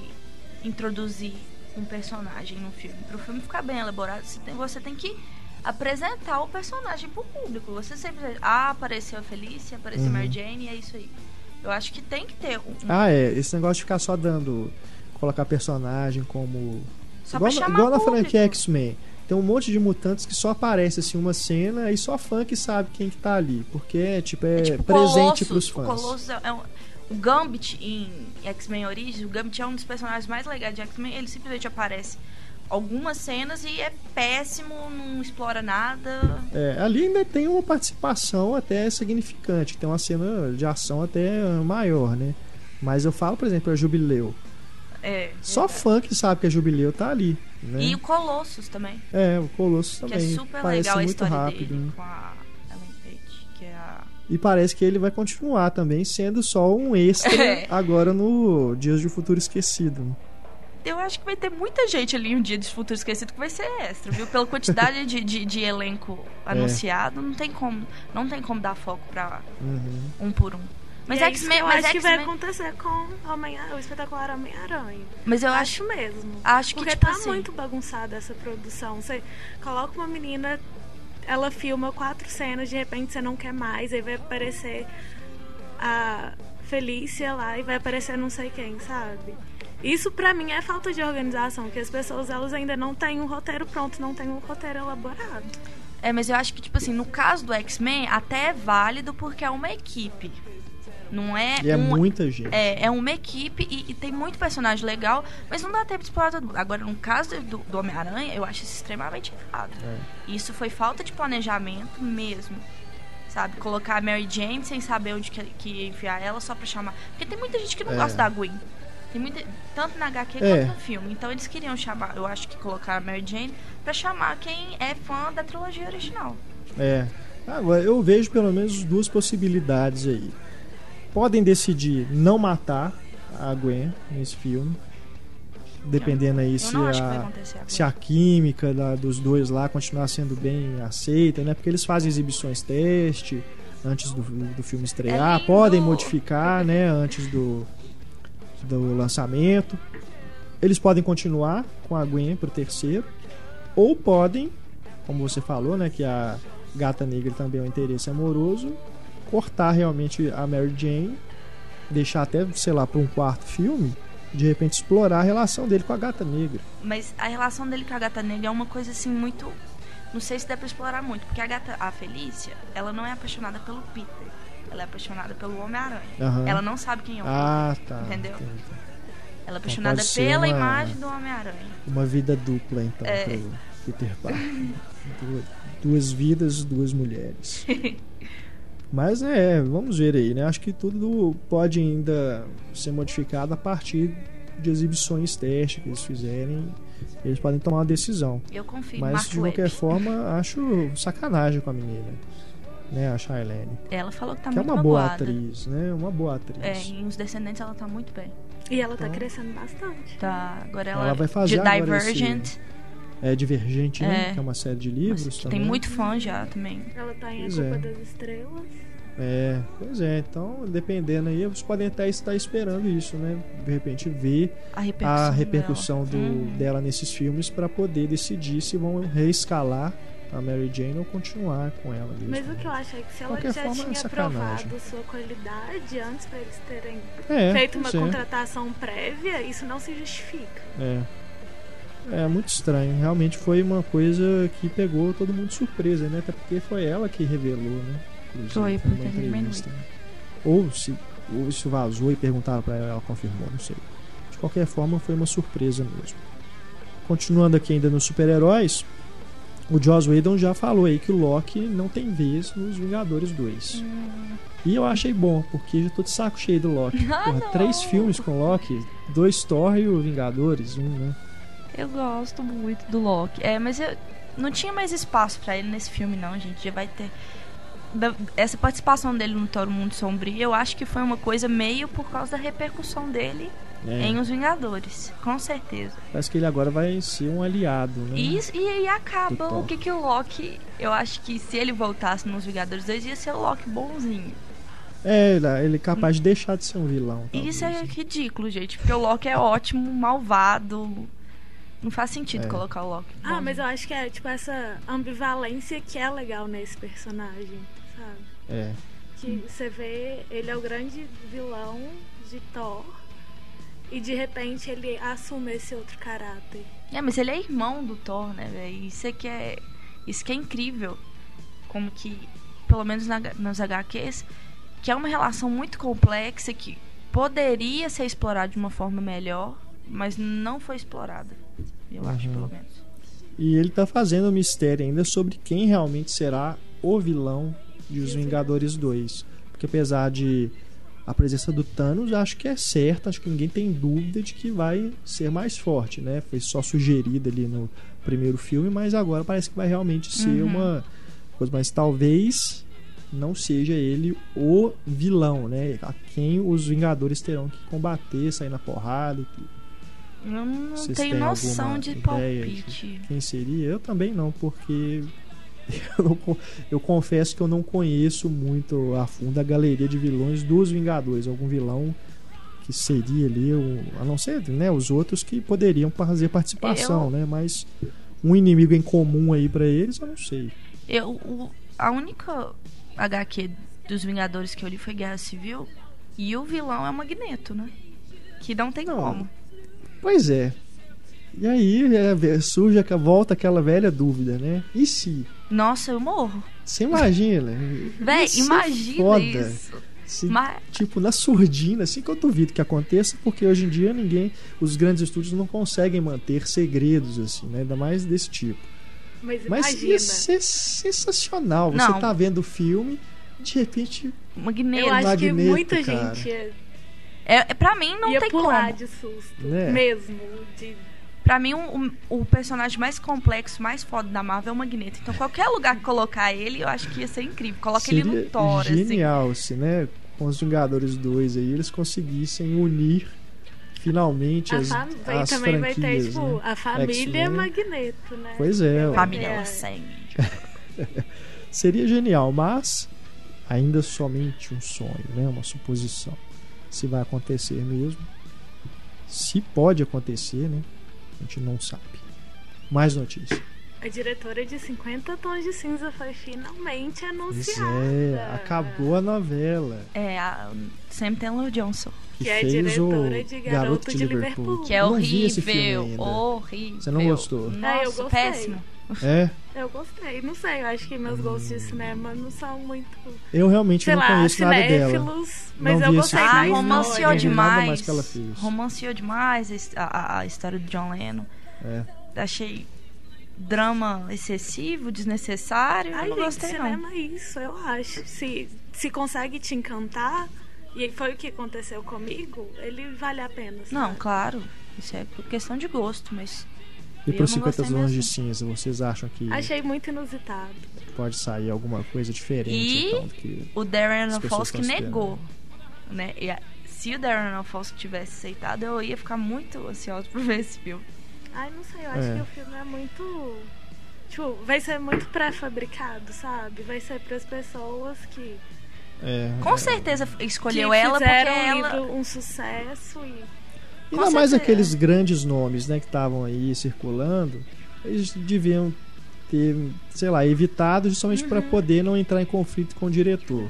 introduzir um personagem no filme. Pro filme ficar bem elaborado, você tem, você tem que apresentar o personagem pro público. Você sempre ah, apareceu a Felícia, apareceu Uhum. Mary Jane, e é isso aí. Eu acho que tem que ter um. Ah, é. Esse negócio de ficar só dando. Colocar personagem como. Só igual na- igual na franquia X-Men. Tem um monte de mutantes que só aparece assim uma cena e só fã que sabe quem que tá ali. Porque é tipo, é, É tipo presente Colossus. pros O fãs. Colossus é um, o Gambit em X-Men Origins, o Gambit é um dos personagens mais legais de X-Men. Ele simplesmente aparece algumas cenas e é péssimo, não explora nada. É, ali ainda tem uma participação até significante, tem uma cena de ação até maior, né? Mas eu falo, por exemplo, a Jubileu. É, Só fã que sabe que a Jubileu tá ali, né? E o Colossus também. É, o Colossus Que é também super parece legal a muito história rápido. dele né? com a E parece que ele vai continuar também sendo só um extra É. agora no Dias de Futuro Esquecido. Eu acho que vai ter muita gente ali um dia de futuro esquecido que vai ser extra, viu? Pela quantidade de, de, de elenco É. anunciado, não tem como, não tem como dar foco pra Uhum. um por um. Mas E é isso que eu mas acho que vai acontecer com Homem o espetacular Homem-Aranha. mas eu acho, Acho mesmo. acho que Porque tipo tá assim, muito bagunçada essa produção. Você coloca uma menina, ela filma quatro cenas, de repente você não quer mais, aí vai aparecer a Felícia lá e vai aparecer não sei quem, sabe? Isso pra mim é falta de organização, porque as pessoas elas ainda não têm um roteiro pronto, não têm um roteiro elaborado. É, mas eu acho que, tipo assim, no caso do X-Men, até é válido porque é uma equipe. Não é. E é um, muita gente. É, é uma equipe e, e tem muito personagem legal, mas não dá tempo de explorar todo mundo. Agora, no caso do, do Homem-Aranha, eu acho isso extremamente errado. É. Isso foi falta de planejamento mesmo. Sabe? Colocar a Mary Jane sem saber onde que, que ia enfiar ela só pra chamar. Porque tem muita gente que não É. gosta da Gwen. Tem muita, tanto na HQ É. quanto no filme. Então eles queriam chamar, eu acho que colocar a Mary Jane pra chamar quem é fã da trilogia original. É. Agora, eu vejo pelo menos duas possibilidades aí. Podem decidir não matar a Gwen nesse filme. Dependendo aí se a, se a química da- dos dois lá continuar sendo bem aceita, né? Porque eles fazem exibições teste antes do, do filme estrear, É podem modificar, né? Antes do, do lançamento. Eles podem continuar com a Gwen pro terceiro, ou podem, como você falou, né? Que a Gata Negra também é um interesse amoroso, cortar realmente a Mary Jane, deixar até, sei lá, para um quarto filme, de repente explorar a relação dele com a gata negra. Mas a relação dele com a gata negra é uma coisa assim muito. Não sei se dá pra explorar muito, porque a gata, a Felícia, ela não é apaixonada pelo Peter. Ela é apaixonada pelo Homem-Aranha. Aham. Ela não sabe quem é o Ah, Peter. tá. Entendeu? entendi. Ela é apaixonada pode ser pela uma- imagem do Homem-Aranha. Uma vida dupla, então, É. pro Peter Parker. duas, duas vidas, duas mulheres. Mas é, vamos ver aí, né? Acho que tudo pode ainda ser modificado a partir de exibições teste que eles fizerem. Eles podem tomar uma decisão. Eu confio. Mas Mark de qualquer Webb. forma, acho sacanagem com a menina. Né, a Shailene. Ela falou que tá que é muito uma boa magoada. atriz, né? Uma boa atriz. É, em Os Descendentes ela tá muito bem. E ela tá Então- crescendo bastante. Tá, agora ela, Ela vai fazer de agora Divergent. É Divergente, né? É. Que é uma série de livros Mas também. Tem muito fã já também. Ela tá em Pois A Culpa é. das Estrelas. É, pois é. Então, dependendo aí, vocês podem até estar esperando isso, né? De repente ver A repercussão, a repercussão dela. do, Uhum. dela nesses filmes para poder decidir se vão reescalar a Mary Jane ou continuar com ela mesmo. Mas o que eu acho é que se ela Qualquer já forma, é tinha sacanagem. provado sua qualidade antes pra eles terem É, feito uma é. contratação prévia, isso não se justifica. É. É muito estranho. Realmente foi uma coisa que pegou todo mundo de surpresa, né? Até porque foi ela que revelou, né? Inclusive, Foi, numa porque ninguém entrevista. Ou se, ou se vazou e perguntaram pra ela, ela confirmou, não sei. De qualquer forma, foi uma surpresa mesmo. Continuando aqui ainda nos super-heróis, o Joss Whedon já falou aí que o Loki não tem vez nos Vingadores 2. E eu achei bom, porque já tô de saco cheio do Loki. Ah, Porra, três filmes com Loki, dois Thor e o Vingadores, um, né? Eu gosto muito do Loki. É, mas eu não tinha mais espaço pra ele nesse filme, não, gente. Já vai ter. Essa participação dele no Toro Mundo Sombrio, eu acho que foi uma coisa meio por causa da repercussão dele É. em Os Vingadores. Com certeza. Parece que ele agora vai ser um aliado, né? E, e aí acaba o que, que o Loki. Eu acho que se ele voltasse nos Vingadores 2, ia ser o Loki bonzinho. É, ele- é capaz de deixar de ser um vilão. E isso é talvez, né? ridículo, gente. Porque o Loki é ótimo, malvado. Não faz sentido É. colocar o Loki. Ah, bonzinho. mas eu acho que é tipo essa ambivalência que é legal nesse personagem, sabe? É. Que você vê, ele é o grande vilão de Thor e de repente ele assume esse outro caráter. É, mas ele é irmão do Thor, né, velho? Isso é que é. Isso que é incrível. Como que, pelo menos na, nos HQs, que é uma relação muito complexa que poderia ser explorada de uma forma melhor, mas não foi explorada. Eu acho, Uhum. pelo menos. E ele tá fazendo um mistério ainda sobre quem realmente será o vilão de Os Vingadores 2. Porque apesar de a presença do Thanos, acho que é certa, acho que ninguém tem dúvida de que vai ser mais forte, né? Foi só sugerido ali no primeiro filme, mas agora parece que vai realmente ser Uhum. uma coisa, mas talvez não seja ele o vilão, né? A quem os Vingadores terão que combater, sair na porrada e tudo. Eu não Vocês tenho noção de palpite. Quem seria? Eu também não, porque eu, não eu confesso que eu não conheço muito a fundo a galeria de vilões dos Vingadores. Algum vilão que seria ali, o- a não ser né, os outros que poderiam fazer participação, Eu- né? Mas um inimigo em comum aí pra eles, eu não sei. Eu, o- a única HQ dos Vingadores que eu li foi Guerra Civil. E o vilão é o Magneto, né? Que não tem Não. como. Pois é. E aí é, surge, volta aquela velha dúvida, né? E se? Nossa, eu morro. Você imagina? Véi, ser imagina foda. isso. Se Mas, tipo, na surdina, assim que eu duvido que aconteça, porque hoje em dia ninguém, os grandes estúdios não conseguem manter segredos assim, né? Ainda mais desse tipo. Mas, Mas imagina. ia ser sensacional. Você Não. tá vendo o filme, de repente, Magneto. Eu acho que Magneto, muita cara. gente ia, É, é, pra mim não ia tem pular como. de susto. Né? Mesmo. De... Pra mim, o, o personagem mais complexo, mais foda da Marvel é o Magneto. Então, qualquer lugar que colocar ele, eu acho que ia ser incrível. Coloca ele seria no Thor, assim. genial se, né? Com os Vingadores 2 aí, eles conseguissem unir finalmente A as, fam... aí as também vai ter, franquias, tipo, né? a família X-Men. Magneto, né? Pois é. Família É. sangue. Seria genial, mas ainda somente um sonho, né? Uma suposição. Se vai acontecer mesmo. Se pode acontecer, né? A gente não sabe. Mais notícias. A diretora de 50 Tons de Cinza foi finalmente Pois anunciada. é, acabou a novela. É, a Sam Taylor Johnson. Que, Que é fez diretora o de Garoto, Garoto de de Liverpool. Liverpool. Que é não horrível. Horrível. Você não gostou? Nossa, Ah, eu gostei. péssimo. É, Eu gostei. Não sei, eu acho que meus gostos de cinema não são muito. eu realmente Sei não lá, conheço nada dela. Mas Não eu gostei. Ah, não romanceou mais demais. que ela fez. Romanceou demais a a, história do John Lennon. É. Achei drama excessivo, desnecessário. Ai, eu não gente, gostei, não. cinema é isso, eu acho. Se, se consegue te encantar, e foi o que aconteceu comigo, ele vale a pena. sabe? Não, claro. Isso é questão de gosto, mas. E para não 50 gostei Tons de. Cinza, vocês acham que Achei muito inusitado. pode sair alguma coisa diferente E então do que O Darren As Aronofsky negou. Né? E a- se o Darren Aronofsky tivesse aceitado, eu ia ficar muito ansiosa por ver esse filme. Ai, não sei, eu acho É. que o filme é muito. Tipo, vai ser muito pré-fabricado, sabe? Vai ser pras pessoas que, é, Com é, certeza escolheu que ela porque o ela. livro um sucesso e. Ainda mais aqueles grandes nomes, né, que estavam aí circulando, eles deviam ter, sei lá, evitado justamente para Uhum. poder não entrar em conflito com o diretor.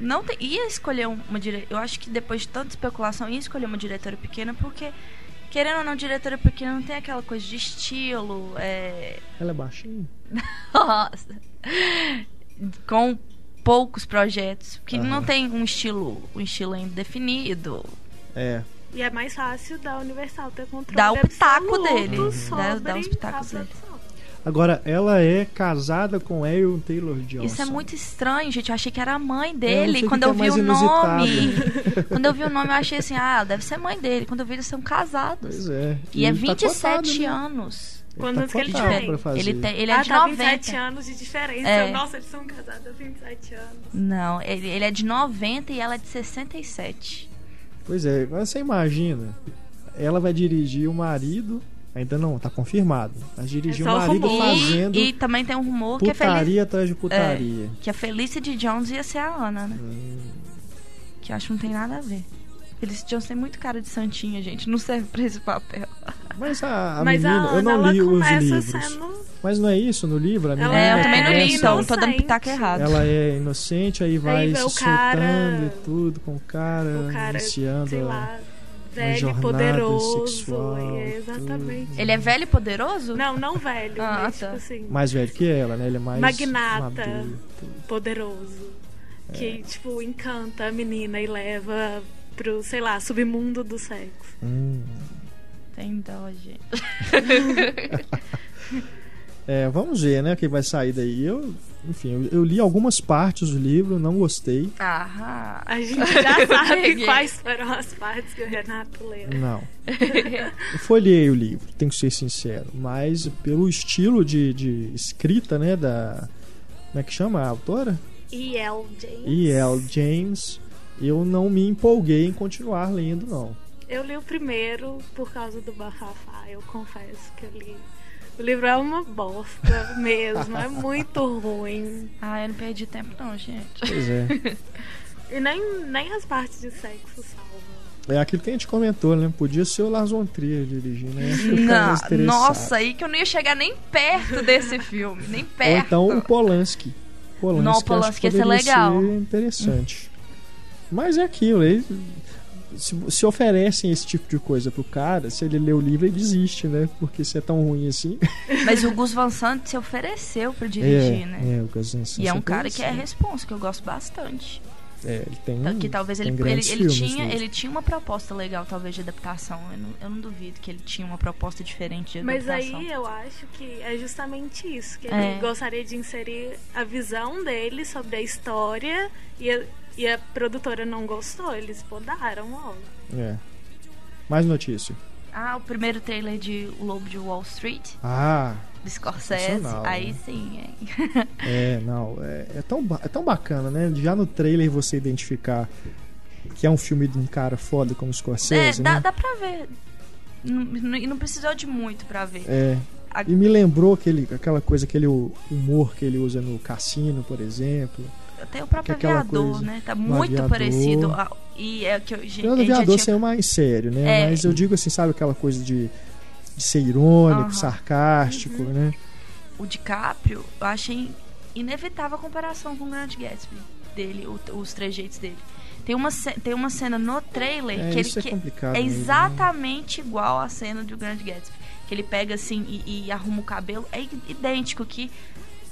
Não te- ia escolher um- uma diretora. Eu acho que depois de tanta especulação, ia escolher uma diretora pequena, porque, querendo ou não, diretora pequena não tem aquela coisa de estilo. É... Ela é baixinha? Nossa. Com poucos projetos. Porque não tem um estilo, um estilo ainda definido. É. E é mais fácil da Universal ter controle Dá o pitaco absoluto dele. Dá- sobre dá os pitacos dele. Agora, ela é casada com Aaron Taylor Johnson. Isso é muito estranho, gente. Eu achei que era a mãe É, dele. sei o Quando eu que vi é o nome. quando eu vi o nome, eu achei assim, ah, deve ser mãe dele. Quando eu vi, eles são casados. Pois é. E é ele tá 27 cotado, né? anos. Ele Quantos tá que ele tem? Ele, tem, ele é ah, de tá 90. 27 anos de diferença. É. Nossa, eles são casados há 27 anos. Não, ele, ele é de 90 e ela é de 67. Pois é, agora você imagina. Ela vai dirigir o marido. Ainda não, tá confirmado. Vai dirigir É o marido rumor. fazendo E, e também tem um rumor que a, Felic, putaria atrás de putaria. que a Felicity Jones ia ser a Ana, né? Hum. Que eu acho que não tem nada a ver. Felicity Jones tem muito cara de santinha, gente. Não serve pra esse papel. Mas a, a Mas menina, a eu não li os começa livros. sendo... Mas não é isso no livro? A Ela menina É, eu é também não li, começa- então tô dando pitaco errado. Ela é inocente, aí vai vê se o cara- soltando e tudo com o cara, O cara, iniciando. sei lá, velho, poderoso. sexual, é, exatamente. Ele é velho e poderoso? Não, não velho, Ah, mas tá. tipo assim, Mais velho que ela, né? Ele é mais Magnata. maduro. poderoso. É. Que, tipo, encanta a menina e leva pro, sei lá, submundo do sexo. Hum. Tem dó, gente. É, vamos ver, né? O que vai sair daí. Eu, enfim, eu, eu li algumas partes do livro, não gostei. Ah, A gente já sabe quais foram as partes que o Renato leu. Não. Eu folhei o livro, tenho que ser sincero. Mas pelo estilo de, de escrita, né? Da. Como é que chama a autora? E.L. James. E.L. James. Eu não me empolguei em continuar lendo, não. Eu li o primeiro por causa do Bafafá, eu confesso que eu li. O livro é uma bosta mesmo, é muito ruim. ah, eu não perdi tempo não, gente. Pois é. E nem, nem as partes de sexo salvam. É aquilo que a gente comentou, né? Podia ser o Lars von Trier dirigindo, né? Não, nossa, aí que eu não ia chegar nem perto desse filme, nem Ou perto. então o Polanski. Polanski, Não, o Polanski ia ser legal. ser interessante. Mas é aquilo, ele, se, se oferecem esse tipo de coisa pro cara, se ele lê o livro, ele desiste, né? Porque se é tão ruim assim. Mas o Gus Van Sant se ofereceu pra dirigir, é, né? é, o Gus Van Sant E é um cara que é responsa, que eu gosto bastante. É, ele tem, Então, que talvez tem ele, ele, ele tinha, dele. ele tinha uma proposta legal, talvez, de adaptação. Eu não, eu não duvido que ele tinha uma proposta diferente de Mas adaptação. aí eu acho que é justamente isso, que ele É. gostaria de inserir a visão dele sobre a história e a, e a produtora não gostou, eles podaram logo. É. Mais notícia. Ah, o primeiro trailer de O Lobo de Wall Street, Ah, do Scorsese. Aí né? sim, hein? é, não. É, é tão, é tão bacana, né? Já no trailer você identificar que é um filme de um cara foda como É, Scorsese, dá, né? dá pra ver. Não- não- E não, precisou de muito pra ver. É. E me lembrou aquele, aquela coisa, aquele humor que ele usa no cassino, por exemplo. Até o próprio que é aviador, coisa né? Tá muito Aviador. parecido. a- e é que eu, gente, O aviador tinha- saiu mais sério, né? É. Mas eu digo assim, sabe aquela coisa de, de ser irônico, sarcástico, Uhum. né? o DiCaprio, eu achei inevitável a comparação com o Grande Gatsby dele, o- os trejeitos dele. Tem uma, tem uma cena no trailer É, que ele é que é mesmo, né? exatamente igual à cena do Grande Gatsby. Que ele pega assim e, e arruma o cabelo. É idêntico, que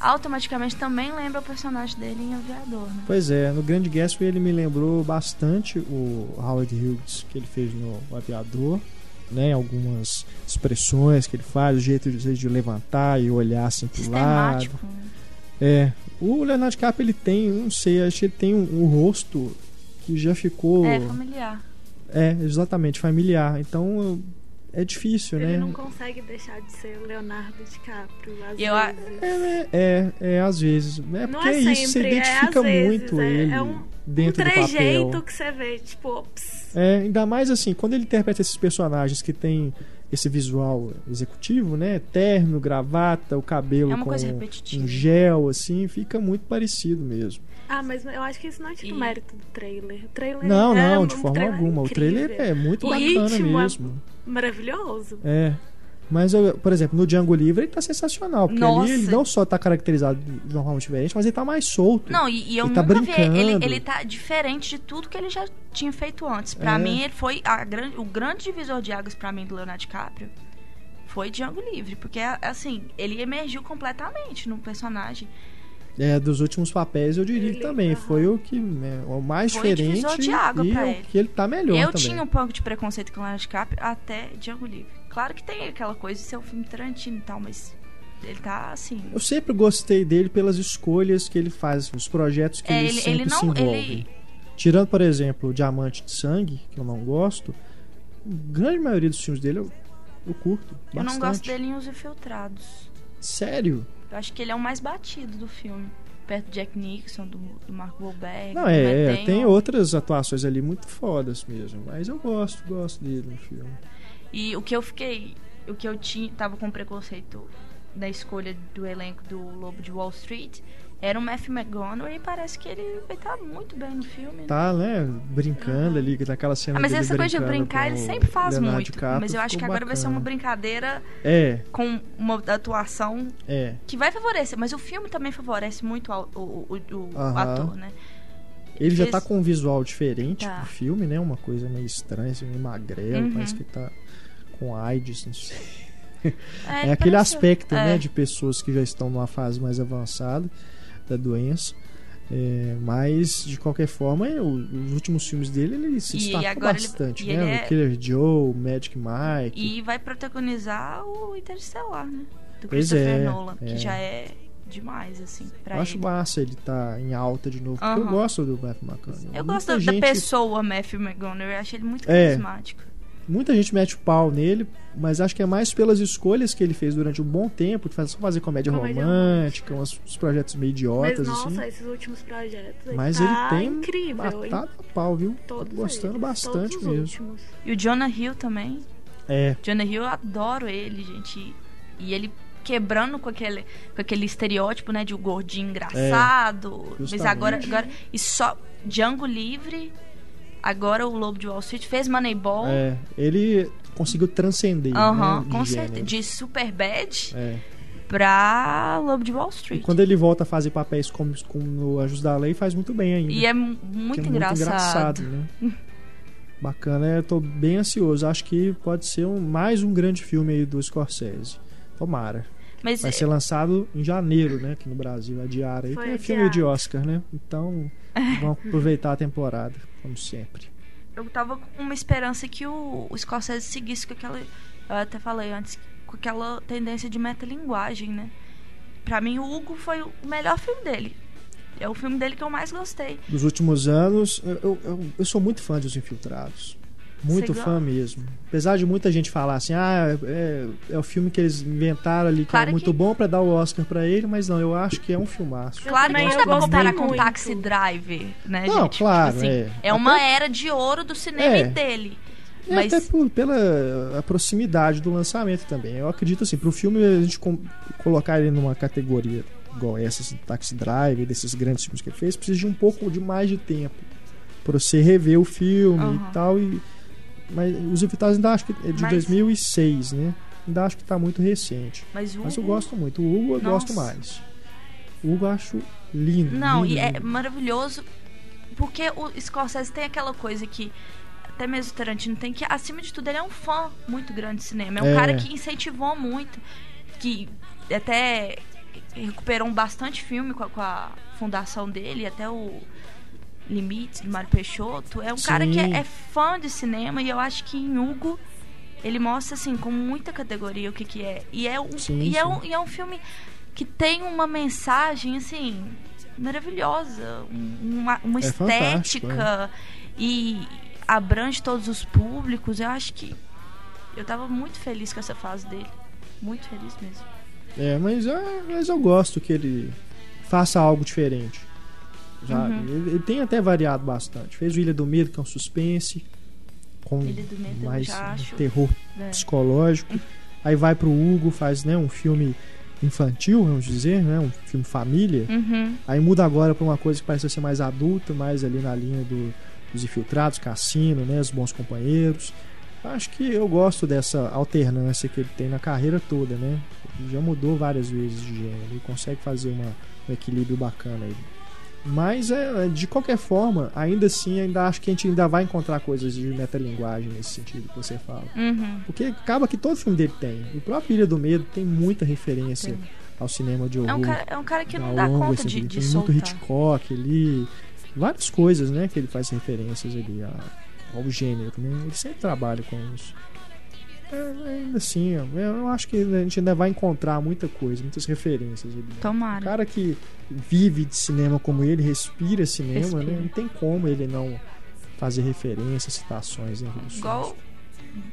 automaticamente também lembra o personagem dele em Aviador, né? Pois é, no Grande Gatsby ele me lembrou bastante o Howard Hughes que ele fez no Aviador, né? Algumas expressões que ele faz, o jeito de, de levantar e olhar assim pro lado. Né? É, o Leonardo DiCaprio ele tem, não sei, acho que ele tem um, um rosto que já ficou, É familiar. é, exatamente familiar. Então é difícil, Ele né? não consegue deixar de ser Leonardo DiCaprio, às E eu vezes. É, é, é, às vezes. É Não porque é é isso, você sempre, é identifica às vezes, muito é- ele é um- dentro um do papel. trejeito que você vê, tipo, ps, É, ainda mais assim, quando ele interpreta esses personagens que tem esse visual executivo, né? Terno, gravata, o cabelo É uma com coisa repetitiva. um gel, assim, fica muito parecido mesmo. Ah, mas eu acho que isso não é tipo E- mérito do trailer. O trailer Não, é não, um de forma alguma. O trailer incrível. é muito O bacana ritmo é mesmo. Maravilhoso. É. Mas, eu- por exemplo, no Django Livre ele tá sensacional. Porque Nossa. ali ele não só tá caracterizado de uma forma diferente, mas ele tá mais solto. Não, e, e eu Ele tá nunca vi ele, ele tá diferente de tudo que ele já tinha feito antes. Pra É. mim, ele foi a o grande divisor de águas pra mim do Leonardo DiCaprio. Foi Django Livre, porque assim, ele emergiu completamente no personagem. É, dos últimos papéis eu diria Ele- também. aham. Foi o que né, o mais Foi diferente de água e pra o ele. que ele tá melhor eu também. tinha um pouco de preconceito com o Leonardo DiCaprio até Django Livre. Claro que tem aquela coisa de ser um filme Tarantino e tal, mas ele tá assim. Eu sempre gostei dele pelas escolhas que ele faz, os projetos que É, ele, ele- sempre ele não- se envolve. ele- Tirando, por exemplo, o Diamante de Sangue, que eu não gosto, a grande maioria dos filmes dele eu, eu curto. Eu não bastante. gosto dele em Os Infiltrados. Sério? Eu acho que ele é o mais batido do filme. Perto do Jack Nixon, do, do Mark Wahlberg. Não, é, é, tem outras atuações ali muito fodas mesmo. Mas eu gosto, gosto dele no filme. E o que eu fiquei. O que eu tinha. Tava com preconceito da escolha do elenco do Lobo de Wall Street era o Matthew McConaughey e parece que ele vai estar muito bem no filme. né? Tá, né? Brincando ali, que naquela cena Ah, mas essa coisa de brincar ele sempre faz Leonardo muito. DiCaprio, mas eu acho que agora vai ser uma bacana. brincadeira É, com uma atuação é. que vai favorecer. Mas o filme também favorece muito ao- o, o, o- ator, né? Ele já Fez- tá com um visual diferente Tá. pro filme, né? Uma coisa meio estranha, assim, meio magrelo, Uhum. parece que tá com AIDS, não sei. ele É aquele aspecto, é. né, de pessoas que já estão numa fase mais avançada da doença. É, mas, de qualquer forma, é, os últimos filmes dele, ele se destacou ele- bastante, e né? ele O é- Killer Joe, Magic Mike. E vai protagonizar o Interstellar, né? Do Pois Christopher é, Nolan, é. que já é demais, assim, pra Eu acho ele. massa ele tá em alta de novo, eu gosto do Matthew McConaughey. Eu Muita gosto da- gente, da pessoa Matthew McConaughey, eu acho ele muito É. carismático. Muita gente mete o pau nele, mas acho que é mais pelas escolhas que ele fez durante um bom tempo, de fazer, fazer comédia Comédia romântica, uns, uns projetos meio Mas, idiotas, nossa, assim. esses últimos projetos. Ele Mas tá ele tem incrível. batado a pau, viu? Todos Tô gostando eles, bastante todos os mesmo. últimos. E o Jonah Hill também. É, Jonah Hill, eu adoro ele, gente. E- ele quebrando com aquele, com aquele estereótipo, né, de o gordinho engraçado. Mas justamente. agora, agora. E só. Django Livre. Agora o Lobo de Wall Street fez Moneyball. é, ele conseguiu transcender, Aham, né, de com certeza. De Superbad É. pra Lobo de Wall E Street. quando ele volta a fazer papéis como, como no Anjos da Lei, faz muito bem ainda. E é muito é engraçado. né? Bacana, eu tô bem ansioso. Acho que pode ser um- mais um grande filme aí do Scorsese. Tomara. Mas Vai ser lançado em janeiro, né? Aqui no Brasil, adiar aí. Foi Tem filme de Oscar, né? Então, vamos aproveitar a temporada, como sempre. eu tava com uma esperança que o, o Scorsese seguisse com aquela. Eu até falei antes, com aquela tendência de metalinguagem, né? Pra mim, o Hugo foi o melhor filme dele. É o filme dele que eu mais gostei. Dos últimos anos, eu, eu, eu- eu sou muito fã dos Infiltrados. Muito fã mesmo. Apesar de muita gente falar assim, ah, é, é o filme que eles inventaram ali que Claro é muito que- bom pra dar o Oscar pra ele, mas não, eu acho que é um filmaço. Claro que não dá pra comparar com. Taxi Driver, né, Não, gente? claro, assim, é. é uma Até- era de ouro do cinema É. dele. E Mas até por- pela a proximidade do lançamento também. Eu acredito assim, pro filme a gente com- colocar ele numa categoria igual essa, assim, Taxi Drive, desses grandes filmes que ele fez, precisa de um pouco de mais de tempo pra você rever o filme Aham. e tal. E, mas os Infiltrados ainda acho que é de Mas- 2006, né? ainda acho que tá muito recente. Mas Mas eu gosto muito. O Hugo eu gosto Nossa. mais. O Hugo eu acho lindo. Não, lindo, e é lindo. maravilhoso porque o Scorsese tem aquela coisa que até mesmo o Tarantino tem que, acima de tudo, ele é um fã muito grande de cinema. É um É. cara que incentivou muito, que até recuperou um bastante filme com a, com a fundação dele, até o Limites, do Mário Peixoto. É um cara que Sim. é, é fã de cinema e eu acho que em Hugo ele mostra, assim, com muita categoria o que que é. E é um, Sim, e é sim. um, e é um filme que tem uma mensagem, assim, maravilhosa. um- Uma, uma É estética e abrange todos os públicos. Eu acho que eu tava muito feliz com essa fase dele. Muito feliz mesmo. É, mas, é, mas eu gosto que ele faça algo diferente. Já, Uhum. ele, ele tem até variado bastante. Fez o Ilha do Medo, que é um suspense, com Medo mais um terror É. psicológico. Aí vai pro Hugo, faz né, um filme infantil, vamos dizer, né, um filme família. Uhum. Aí muda agora pra uma coisa que parece ser mais adulta, mais ali na linha do- dos infiltrados, cassino, né, os bons companheiros. Acho que eu gosto dessa alternância que ele tem na carreira toda, né? Ele já mudou várias vezes de gênero, ele consegue fazer uma- um equilíbrio bacana aí. Mas é, de qualquer forma, ainda assim, ainda acho que a gente ainda vai encontrar coisas de metalinguagem nesse sentido que você fala. Uhum. Porque acaba que todo filme dele tem. O próprio Ilha do Medo tem muita referência Tem. ao cinema de horror. É um, cara, é um cara que não dá longo, conta de, de tem soltar. muito Hitchcock ali, várias coisas, né, que ele faz referências ali ao gênero, né? Ele sempre trabalha com isso. É, ainda assim, ó, eu acho que a gente ainda vai encontrar muita coisa, muitas referências ali. O Tomara. cara que vive de cinema como ele, respira cinema, Respira. né? Não tem como ele não fazer referências, citações dos Igual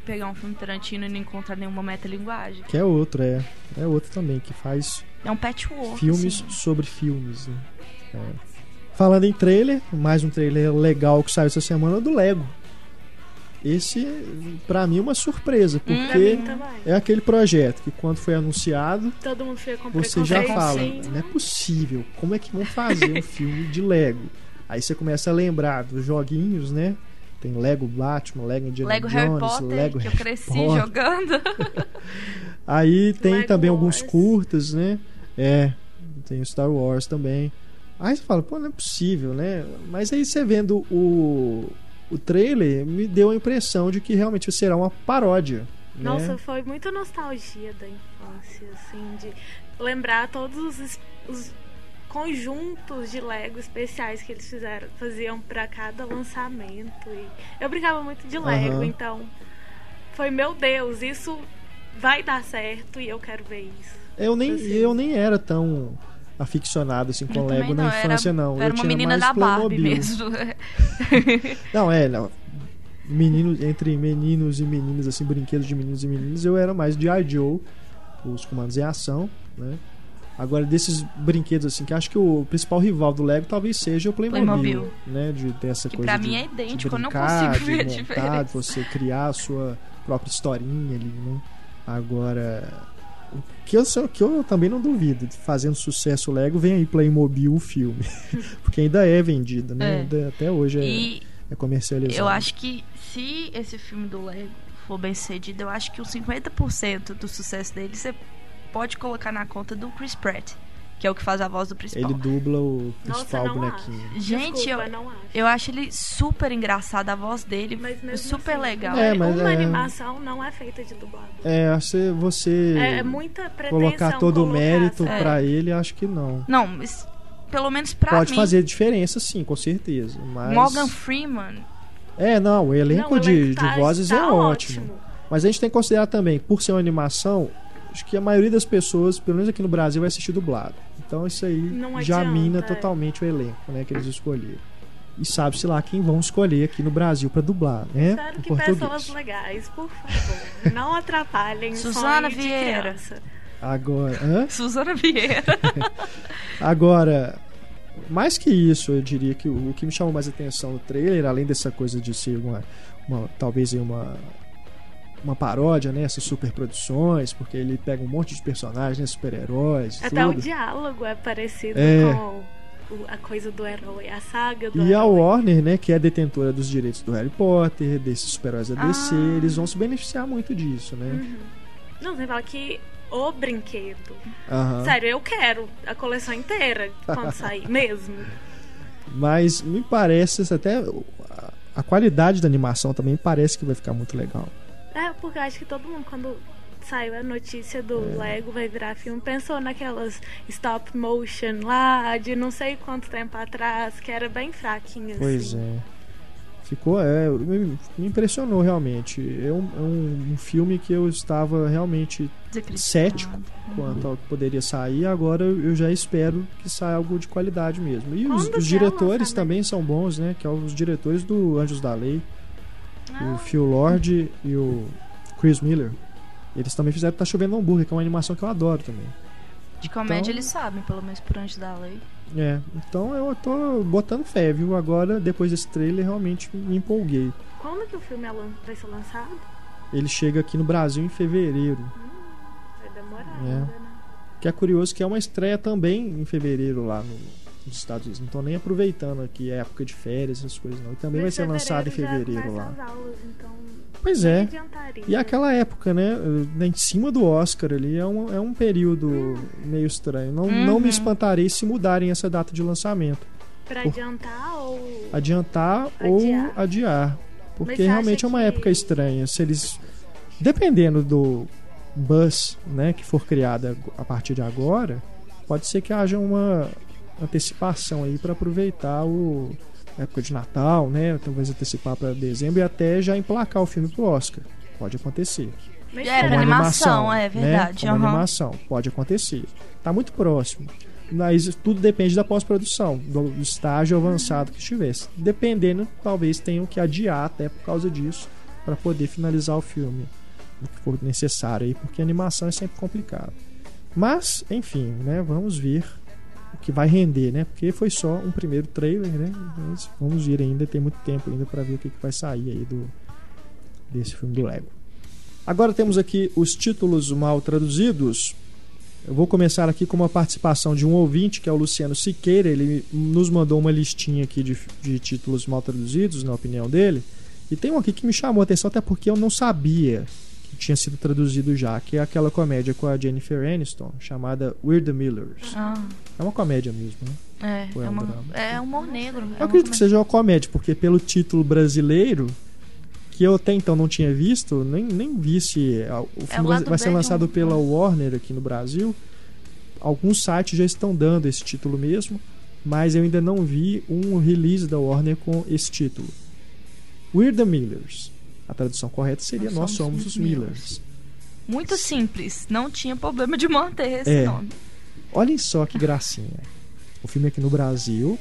pegar um filme Tarantino e não encontrar nenhuma metalinguagem. Que é outro, é. É outro também, que faz É um patchwork. filmes assim. sobre filmes. Né? É. Falando em trailer, mais um trailer legal que saiu essa semana é do Lego. Esse, pra mim, é uma surpresa, Pra porque é aquele projeto que quando foi anunciado, Todo mundo com você já fala, não é possível, como é que vão fazer um filme de Lego? Aí você começa a lembrar dos joguinhos, né? Tem Lego Batman, Lego Indiana Lego Jones, Harry Potter, Lego que eu cresci Potter. jogando. Aí tem Lego também alguns Wars. curtas, né? É, tem o Star Wars também. Aí você fala, pô, não é possível, né? Mas aí você vendo o, o trailer, me deu a impressão de que realmente será uma paródia. né? Nossa, foi muita nostalgia da infância, assim, de lembrar todos os, os conjuntos de Lego especiais que eles fizeram, faziam pra cada lançamento. E eu brincava muito de Lego, Aham. então foi meu Deus, isso vai dar certo e eu quero ver isso. Eu nem, Assim. eu nem era tão aficionado assim com Eu Lego na não, infância, era, não. Era eu uma tinha menina da Barbie mesmo. Não, é, não. Meninos, entre meninos e meninas, assim, brinquedos de meninos e meninas, eu era mais de. Joe, os comandos em ação, né? Agora, desses brinquedos, assim, que acho que o principal rival do Lego talvez seja o Playmobil, Playmobil. né? De ter essa Que coisa pra de, mim é de idêntico, eu não brincar, consigo ver a de montar, de diferença. você criar a sua própria historinha ali, né? Agora, que eu, que eu também não duvido, fazendo sucesso o Lego, vem aí Playmobil o filme, porque ainda é vendido, né? É. Ainda- até hoje é, E é comercializado. eu acho que se esse filme do Lego for bem sucedido, eu acho que os 50% do sucesso dele você pode colocar na conta do Chris Pratt, que é o que faz a voz do principal. Ele dubla o Nossa, principal não bonequinho. acho. Gente, Desculpa, eu- não acho. Eu acho ele super engraçado, a voz dele Mas mesmo super assim, legal. É, mas uma é- animação não é feita de dublado. É, você, você É, é muita pretensão colocar todo o colocar, mérito sabe? pra ele, acho que não. Não, mas pelo menos pra Pode mim, fazer diferença, sim, com certeza. Mas... Morgan Freeman, É, não, o elenco, Não, o de, elenco de tá- vozes tá é ótimo. Mas a gente tem que considerar também, por ser uma animação, acho que a maioria das pessoas, pelo menos aqui no Brasil, vai assistir dublado. Então isso aí Não já adianta, mina é. totalmente o elenco, né, que eles escolheram. E sabe-se lá quem vão escolher aqui no Brasil pra dublar, né? Espero em que português. pessoas legais, por favor, não atrapalhem Suzana Vieira. Agora, hã? Suzana Vieira. Agora, mais que isso, eu diria que o, o que me chamou mais atenção no trailer, além dessa coisa de ser uma, uma talvez uma uma paródia, né, essas superproduções, porque ele pega um monte de personagens, né, super-heróis, Até o tudo. diálogo é parecido É. com o- a coisa do herói, a saga do E a herói. Warner, né, que é detentora dos direitos do Harry Potter, desses super-heróis da DC, Ah. eles vão se beneficiar muito disso, né? Uhum. Não, você fala que o brinquedo. Aham. Sério, eu quero a coleção inteira quando sair, mesmo. Mas me parece até a- a qualidade da animação também parece que vai ficar muito legal. É, porque eu acho que todo mundo, quando saiu a notícia do É. Lego vai virar filme, pensou naquelas stop motion lá de não sei quanto tempo atrás, que era bem fraquinho. Pois assim. é. Ficou, é, me, me impressionou realmente. É um, é um- um filme que eu estava realmente cético quanto ao que poderia sair. Agora eu já espero que saia algo de qualidade mesmo. E os, Quando os é diretores também são bons, né? Que é os diretores do Anjos da Lei, o Phil Lord e o Chris Miller. Eles também fizeram Tá Chovendo Hambúrguer, que é uma animação que eu adoro também. De comédia Então- eles sabem, pelo menos por antes da lei. É, então eu tô botando fé, viu? Agora, depois desse trailer, realmente me empolguei. Quando que o filme é vai ser lançado? Ele chega aqui no Brasil em fevereiro. Vai demorar É. ainda, né? Que é curioso que é uma estreia também em fevereiro lá no- nos Estados Unidos. Não tô nem aproveitando aqui a época de férias, essas coisas não. E também vai ser lançado em fevereiro lá. aulas, então Pois é. E aquela época, né? eh, Em cima do Oscar ali, é um, é um período meio estranho. Não, não Uhum. me espantarei se mudarem essa data de lançamento. Pra por- adiantar ou. Adiantar Adiar. ou adiar. Porque realmente é uma que- época estranha. Se eles. Dependendo do bus né, que for criada a partir de agora, pode ser que haja uma antecipação aí para aproveitar o a época de Natal, né? Talvez antecipar para dezembro e até já emplacar o filme pro Oscar. Pode acontecer. Mas É, Como pra animação, é né? verdade. Como aham. animação, pode acontecer. Tá muito próximo. Mas tudo depende da pós-produção, do do estágio avançado que estivesse. Dependendo, talvez tenham que adiar até por causa disso, para poder finalizar o filme. O que for necessário aí, porque a animação é sempre complicado. Mas, enfim, né? Vamos ver o que vai render, né? Porque foi só um primeiro trailer, né? Mas vamos ver ainda, tem muito tempo ainda para ver o que, que vai sair aí do desse filme do Lego. Agora temos aqui os títulos mal traduzidos. Eu vou começar aqui com uma participação de um ouvinte, que é o Luciano Siqueira. Ele nos mandou uma listinha aqui de, de títulos mal traduzidos, na opinião dele. E tem um aqui que me chamou a atenção, até porque eu não sabia que tinha sido traduzido já, que é aquela comédia com a Jennifer Aniston, chamada We're the Millers. Ah, É uma comédia mesmo, né? é, Ou é é, um uma, drama? é humor negro. é Eu acredito que seja uma comédia, porque pelo título brasileiro, que eu até então não tinha visto, nem, nem vi se ah, o filme vai, lado vai ser lançado um- pela Warner aqui no Brasil. Alguns sites já estão dando esse título mesmo, mas eu ainda não vi um release da Warner com esse título. We're the Millers. A tradução correta seria Nós, somos, somos os os Millers. Muito simples. Não tinha problema de manter esse É. nome. Olhem só que gracinha. O filme aqui no Brasil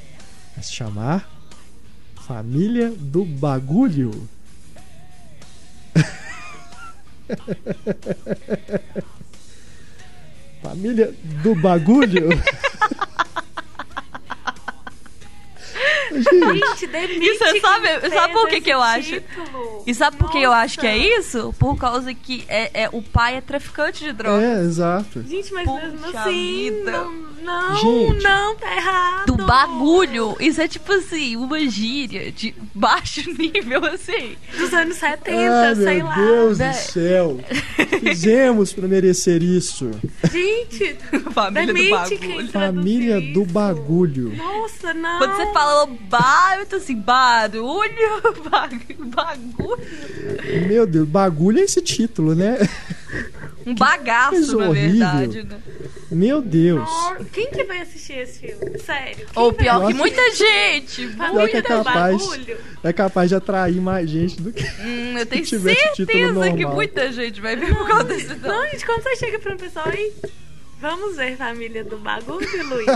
vai se chamar Família do Bagulho. Família do Bagulho? Gente, demite E você sabe- sabe por que que eu acho? título. E sabe por que eu acho que é isso? Por causa que é, é- o pai é traficante de drogas. é, exato. Gente, mas Puxa mesmo assim, vida. não, não, Gente. não, tá errado. Do bagulho. Isso é tipo assim, uma gíria de baixo nível, assim. Dos anos 70, Ai, sei meu lá. Deus né? do céu. Fizemos pra merecer isso. Gente, Família do bagulho. traduziu Família do. Bagulho. Nossa, não. Quando você fala bar, eu tô assim, barulho, bag- bagulho. Meu Deus, bagulho é esse título, né? Um bagaço, Coisa na horrível. verdade, né? Meu Deus. Nossa, Quem que vai assistir esse filme? Sério. Ou vai pior que Nossa. muita gente. Pior que é capaz. bagulho? É capaz de atrair mais gente do que. Hum, eu tenho título certeza que muita gente vai ver por causa desse. Não, gente, quando você chega pra uma pessoa aí, vamos ver família do bagulho, Luiz.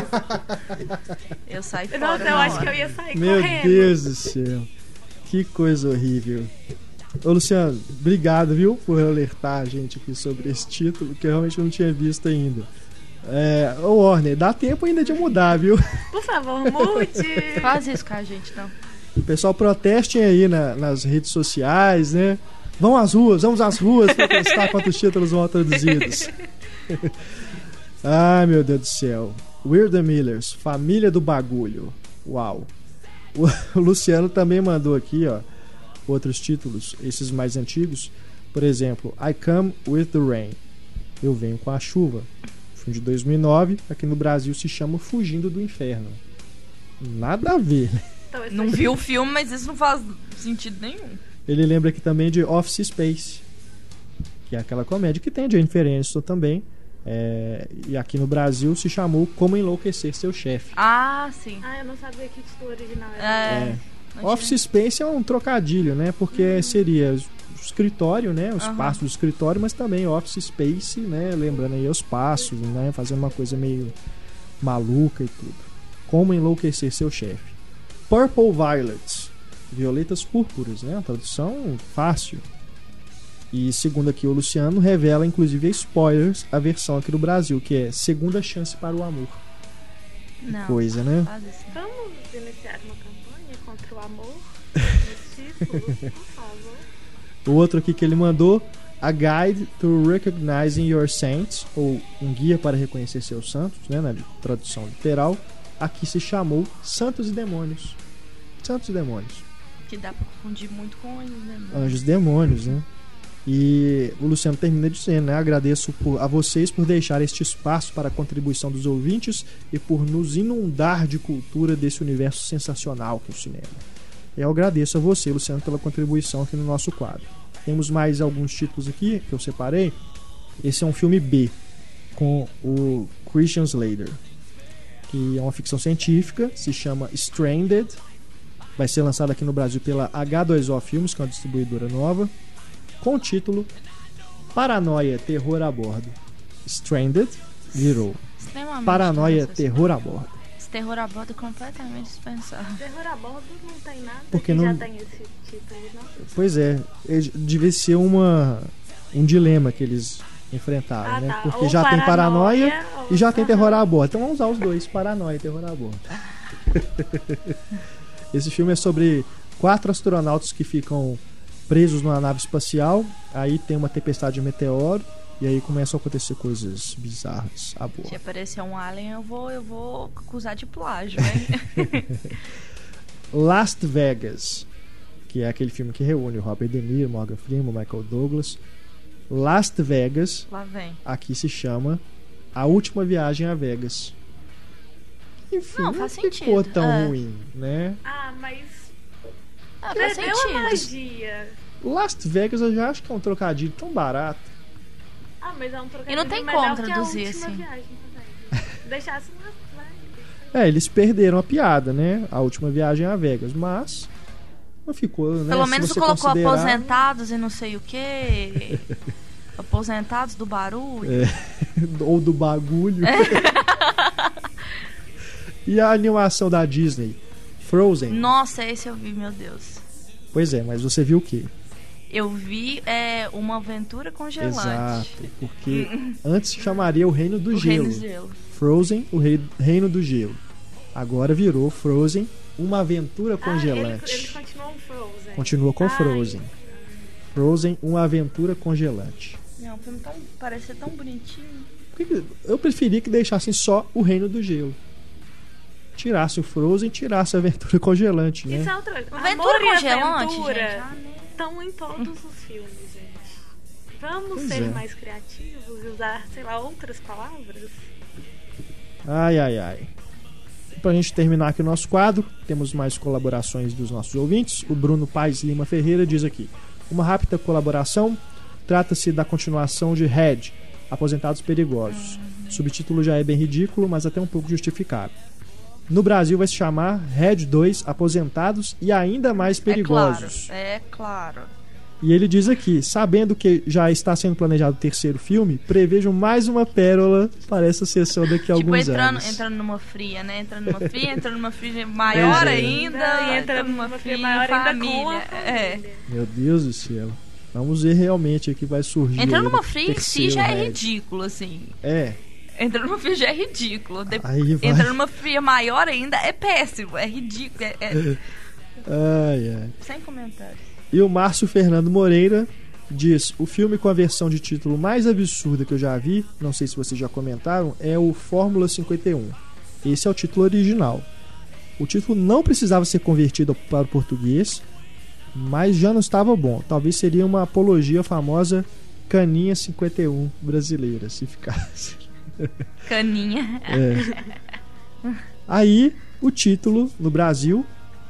Eu saio fora. Nossa, eu acho que eu ia sair Meu correndo. Deus do céu. Que coisa horrível. Ô Luciano, obrigado, viu, por alertar a gente aqui sobre esse título, que eu realmente não tinha visto ainda. É, ô Warner, dá tempo ainda de mudar, viu? Por favor, mude. Faz isso com a gente, não. Pessoal, protestem aí na- nas redes sociais, né? Vão às ruas, vamos às ruas pra testar quantos títulos vão traduzidos. Ai, meu Deus do céu. We're the Millers, família do bagulho. Uau. O o Luciano também mandou aqui, ó, outros títulos, esses mais antigos. Por exemplo, I Come With The Rain. Eu Venho com a Chuva. Filme de 2009, aqui no Brasil se chama Fugindo do Inferno. Nada a ver, né? Então, Não vi o filme, mas isso não faz sentido nenhum. Ele lembra aqui também de Office Space, que é aquela comédia que tem Jennifer Aniston também. é, e aqui no Brasil se chamou Como Enlouquecer Seu Chefe. Ah, sim. Ah, eu não sabia que o título original era. É. É. Office Space é um trocadilho, né? Porque seria o escritório, né? O espaço do escritório, mas também Office Space, né? Lembrando aí os passos, né? Fazendo uma coisa meio maluca e tudo. Como enlouquecer seu chefe. Purple Violets. Violetas púrpuras, né? Uma tradução fácil. E segundo aqui o Luciano, revela inclusive spoilers a versão aqui do Brasil, que é Segunda Chance para o Amor. Não. Coisa, né? Vamos iniciar uma amor por favor. O outro aqui que ele mandou, A Guide to Recognizing Your Saints, ou Um Guia para Reconhecer Seus Santos, né, na tradução literal. Aqui se chamou Santos e Demônios. Santos e Demônios. Que dá pra confundir muito com anjos, né? Anjos e Demônios, né? E o Luciano termina dizendo, né? Agradeço por- a vocês por deixar este espaço para a contribuição dos ouvintes e por nos inundar de cultura desse universo sensacional que é o cinema. Eu agradeço a você, Luciano, pela contribuição aqui no nosso quadro. Temos mais alguns títulos aqui que eu separei. Esse é um filme B com o Christian Slater, que é uma ficção científica, se chama Stranded. Vai ser lançado aqui no Brasil pela H2O Filmes, que é uma distribuidora nova, com o título Paranoia, Terror a Bordo. Stranded virou Paranoia. Terror a Bordo. Terror a bordo completamente dispensável. Terror a bordo não tem nada Porque que não- já tem esse título, não? Pois é, é, devia ser uma, um dilema que eles enfrentaram, Ah, né? tá. Porque Ou já tem paranoia paranoia, ou- e já tem terror a bordo. Então vamos usar os dois, paranoia e terror a bordo. Esse filme é sobre quatro astronautas que ficam presos numa nave espacial. Aí tem uma tempestade de meteoro e aí começam a acontecer coisas bizarras a bordo. Se aparecer um alien, eu vou, eu vou acusar de plágio, hein? Last Vegas, que é aquele filme que reúne o Robert De Niro, Morgan Freeman, Michael Douglas. Last Vegas, Lá vem. aqui se chama A Última Viagem a Vegas. Enfim, Não, não, faz ficou sentido, tão é. ruim, né? Ah, mas Ah, faz perdeu a sentido. magia. Last Vegas eu já acho que é um trocadilho tão barato. Ah, mas é um trocadilho E não tem melhor como traduzir assim. viagem. Deixasse. É, eles perderam a piada, né? A última viagem a Vegas, mas não ficou, né? Pelo menos colocou considerar- aposentados e não sei o que. aposentados do barulho. É, ou do bagulho. e a animação da Disney, Frozen. Nossa, esse eu vi, meu Deus. Pois é, mas você viu o quê? Eu vi é, uma aventura congelante. Exato, porque antes chamaria o Reino do O Gelo. Reino do Gelo. Frozen, o rei, Reino do Gelo. Agora virou Frozen, uma aventura Ah, ele, congelante. ele continuou um Frozen. Continua com Ai. Frozen. Frozen, uma aventura congelante. Não, o filme tão, parece ser tão bonitinho. Eu preferia que deixassem só o Reino do Gelo. Tirasse o Frozen, tirasse a aventura congelante, né? Isso é outra. Aventura Amor congelante, aventura gente. Estão em todos os filmes, gente. Vamos Pois ser é. mais criativos e usar, sei lá, outras palavras? Ai, ai, ai. Pra gente terminar aqui o nosso quadro, temos mais colaborações dos nossos ouvintes. O Bruno Paes Lima Ferreira diz aqui: Uma rápida colaboração. Trata-se da continuação de Red, Aposentados Perigosos. O subtítulo já é bem ridículo, mas até um pouco justificado. No Brasil vai se chamar Red 2 Aposentados e ainda mais perigosos. É claro. É claro. E ele diz aqui: sabendo que já está sendo planejado o terceiro filme, prevejam mais uma pérola para essa sessão daqui a Tipo, alguns entrando, anos. entrando numa fria, né? Entrando numa fria, entrando numa fria maior é. ainda. E entrando numa fria maior ainda com a É. família. Meu Deus do céu. Vamos ver realmente o que vai surgir. Entrando numa fria em si já é Red. ridículo, assim. É. Entrando numa fria já é ridículo. De... Entrando numa fria maior ainda é péssimo, é ridículo. É, é- Ai, ai. Sem comentários. E o Márcio Fernando Moreira diz: o filme com a versão de título mais absurda que eu já vi, não sei se vocês já comentaram, é o Fórmula 51. Esse é o título original. O título não precisava ser convertido para o português, mas já não estava bom. Talvez seria uma apologia à famosa Caninha 51 brasileira, se ficasse. Caninha. É. Aí, o título no Brasil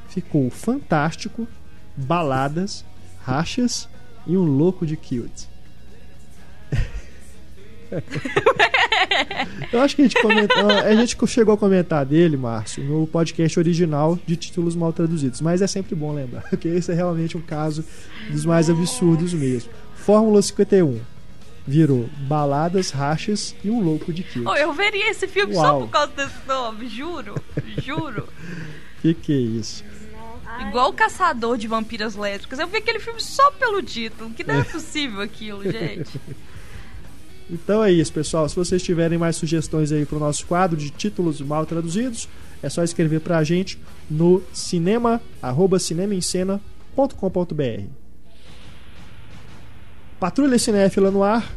ficou fantástico, baladas, rachas e um louco de cute. Eu acho que a gente, comentou, a gente chegou a comentar dele, Márcio, no podcast original de títulos mal traduzidos. Mas é sempre bom lembrar, porque esse é realmente um caso dos mais absurdos mesmo. Fórmula 51 virou baladas, rachas e um louco de kill. Oh, eu veria esse filme Uau. só por causa desse nome, juro, juro. Que que é isso? Igual o Caçador de Vampiras Lésbicas. Eu vi aquele filme só pelo título, que não é possível aquilo, gente. Então é isso, pessoal. Se vocês tiverem mais sugestões aí pro nosso quadro de títulos mal traduzidos, é só escrever pra gente no cinema, arroba cinemaencena.com.br. Patrulha Cinéfila no ar.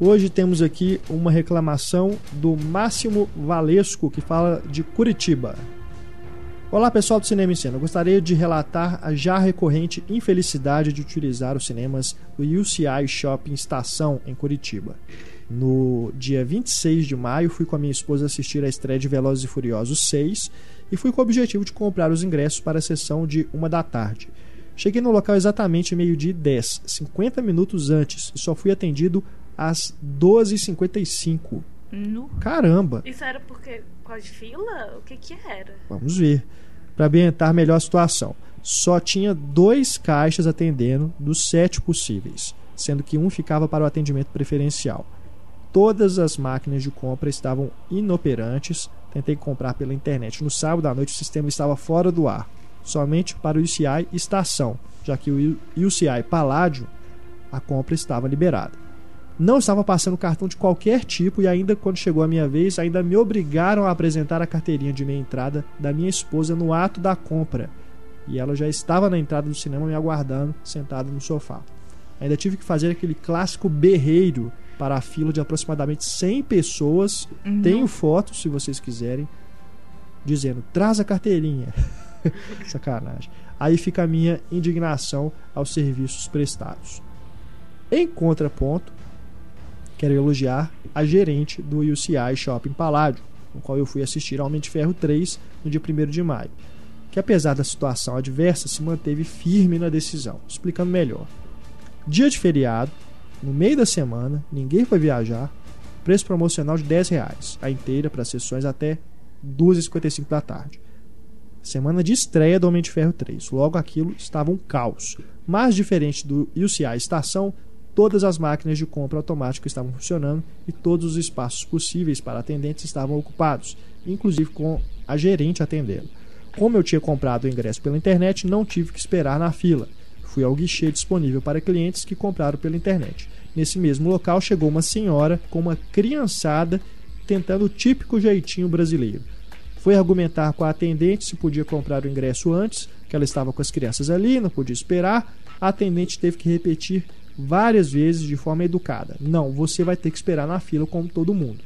Hoje temos aqui uma reclamação do Máximo Valesco, que fala de Curitiba. Olá pessoal do Cinema em Cena, gostaria de relatar a já recorrente infelicidade de utilizar os cinemas do UCI Shopping Estação em Curitiba. No dia 26 de maio, fui com a minha esposa assistir a estreia de Velozes e Furiosos 6 e fui com o objetivo de comprar os ingressos para a sessão de uma da tarde. Cheguei no local exatamente meio-dia e 10, 50 minutos antes, e só fui atendido às 12h55. No. Caramba! Isso era porque por causa de fila? O que que era? Vamos ver. Para ambientar melhor a situação. Só tinha dois caixas atendendo dos sete possíveis, sendo que um ficava para o atendimento preferencial. Todas as máquinas de compra estavam inoperantes. Tentei comprar pela internet. No sábado à noite o sistema estava fora do ar, somente para o UCI estação, já que o UCI Paládio a compra estava liberada. Não estava passando cartão de qualquer tipo e ainda quando chegou a minha vez, ainda me obrigaram a apresentar a carteirinha de meia entrada da minha esposa no ato da compra. E ela já estava na entrada do cinema me aguardando, sentada no sofá. Ainda tive que fazer aquele clássico berreiro para a fila de aproximadamente 100 pessoas. Uhum. Tenho fotos, se vocês quiserem, dizendo: traz a carteirinha. Sacanagem. Aí fica a minha indignação aos serviços prestados. Em contraponto, quero elogiar a gerente do UCI Shopping Paládio, no qual eu fui assistir ao Homem de Ferro 3 no dia 1 de maio, que apesar da situação adversa, se manteve firme na decisão. Explicando melhor. Dia de feriado, no meio da semana, ninguém foi viajar, preço promocional de 10 reais, a inteira para sessões até 2h55 da tarde. Semana de estreia do Homem de Ferro 3. Logo aquilo estava um caos. Mas diferente do UCI Estação, todas as máquinas de compra automática estavam funcionando e todos os espaços possíveis para atendentes estavam ocupados, inclusive com a gerente atendendo. Como eu tinha comprado o ingresso pela internet, não tive que esperar na fila. Fui ao guichê disponível para clientes que compraram pela internet. Nesse mesmo local chegou uma senhora com uma criançada tentando o típico jeitinho brasileiro. Foi argumentar com a atendente se podia comprar o ingresso antes, que ela estava com as crianças ali, não podia esperar. A atendente teve que repetir várias vezes de forma educada: Não, você vai ter que esperar na fila como todo mundo.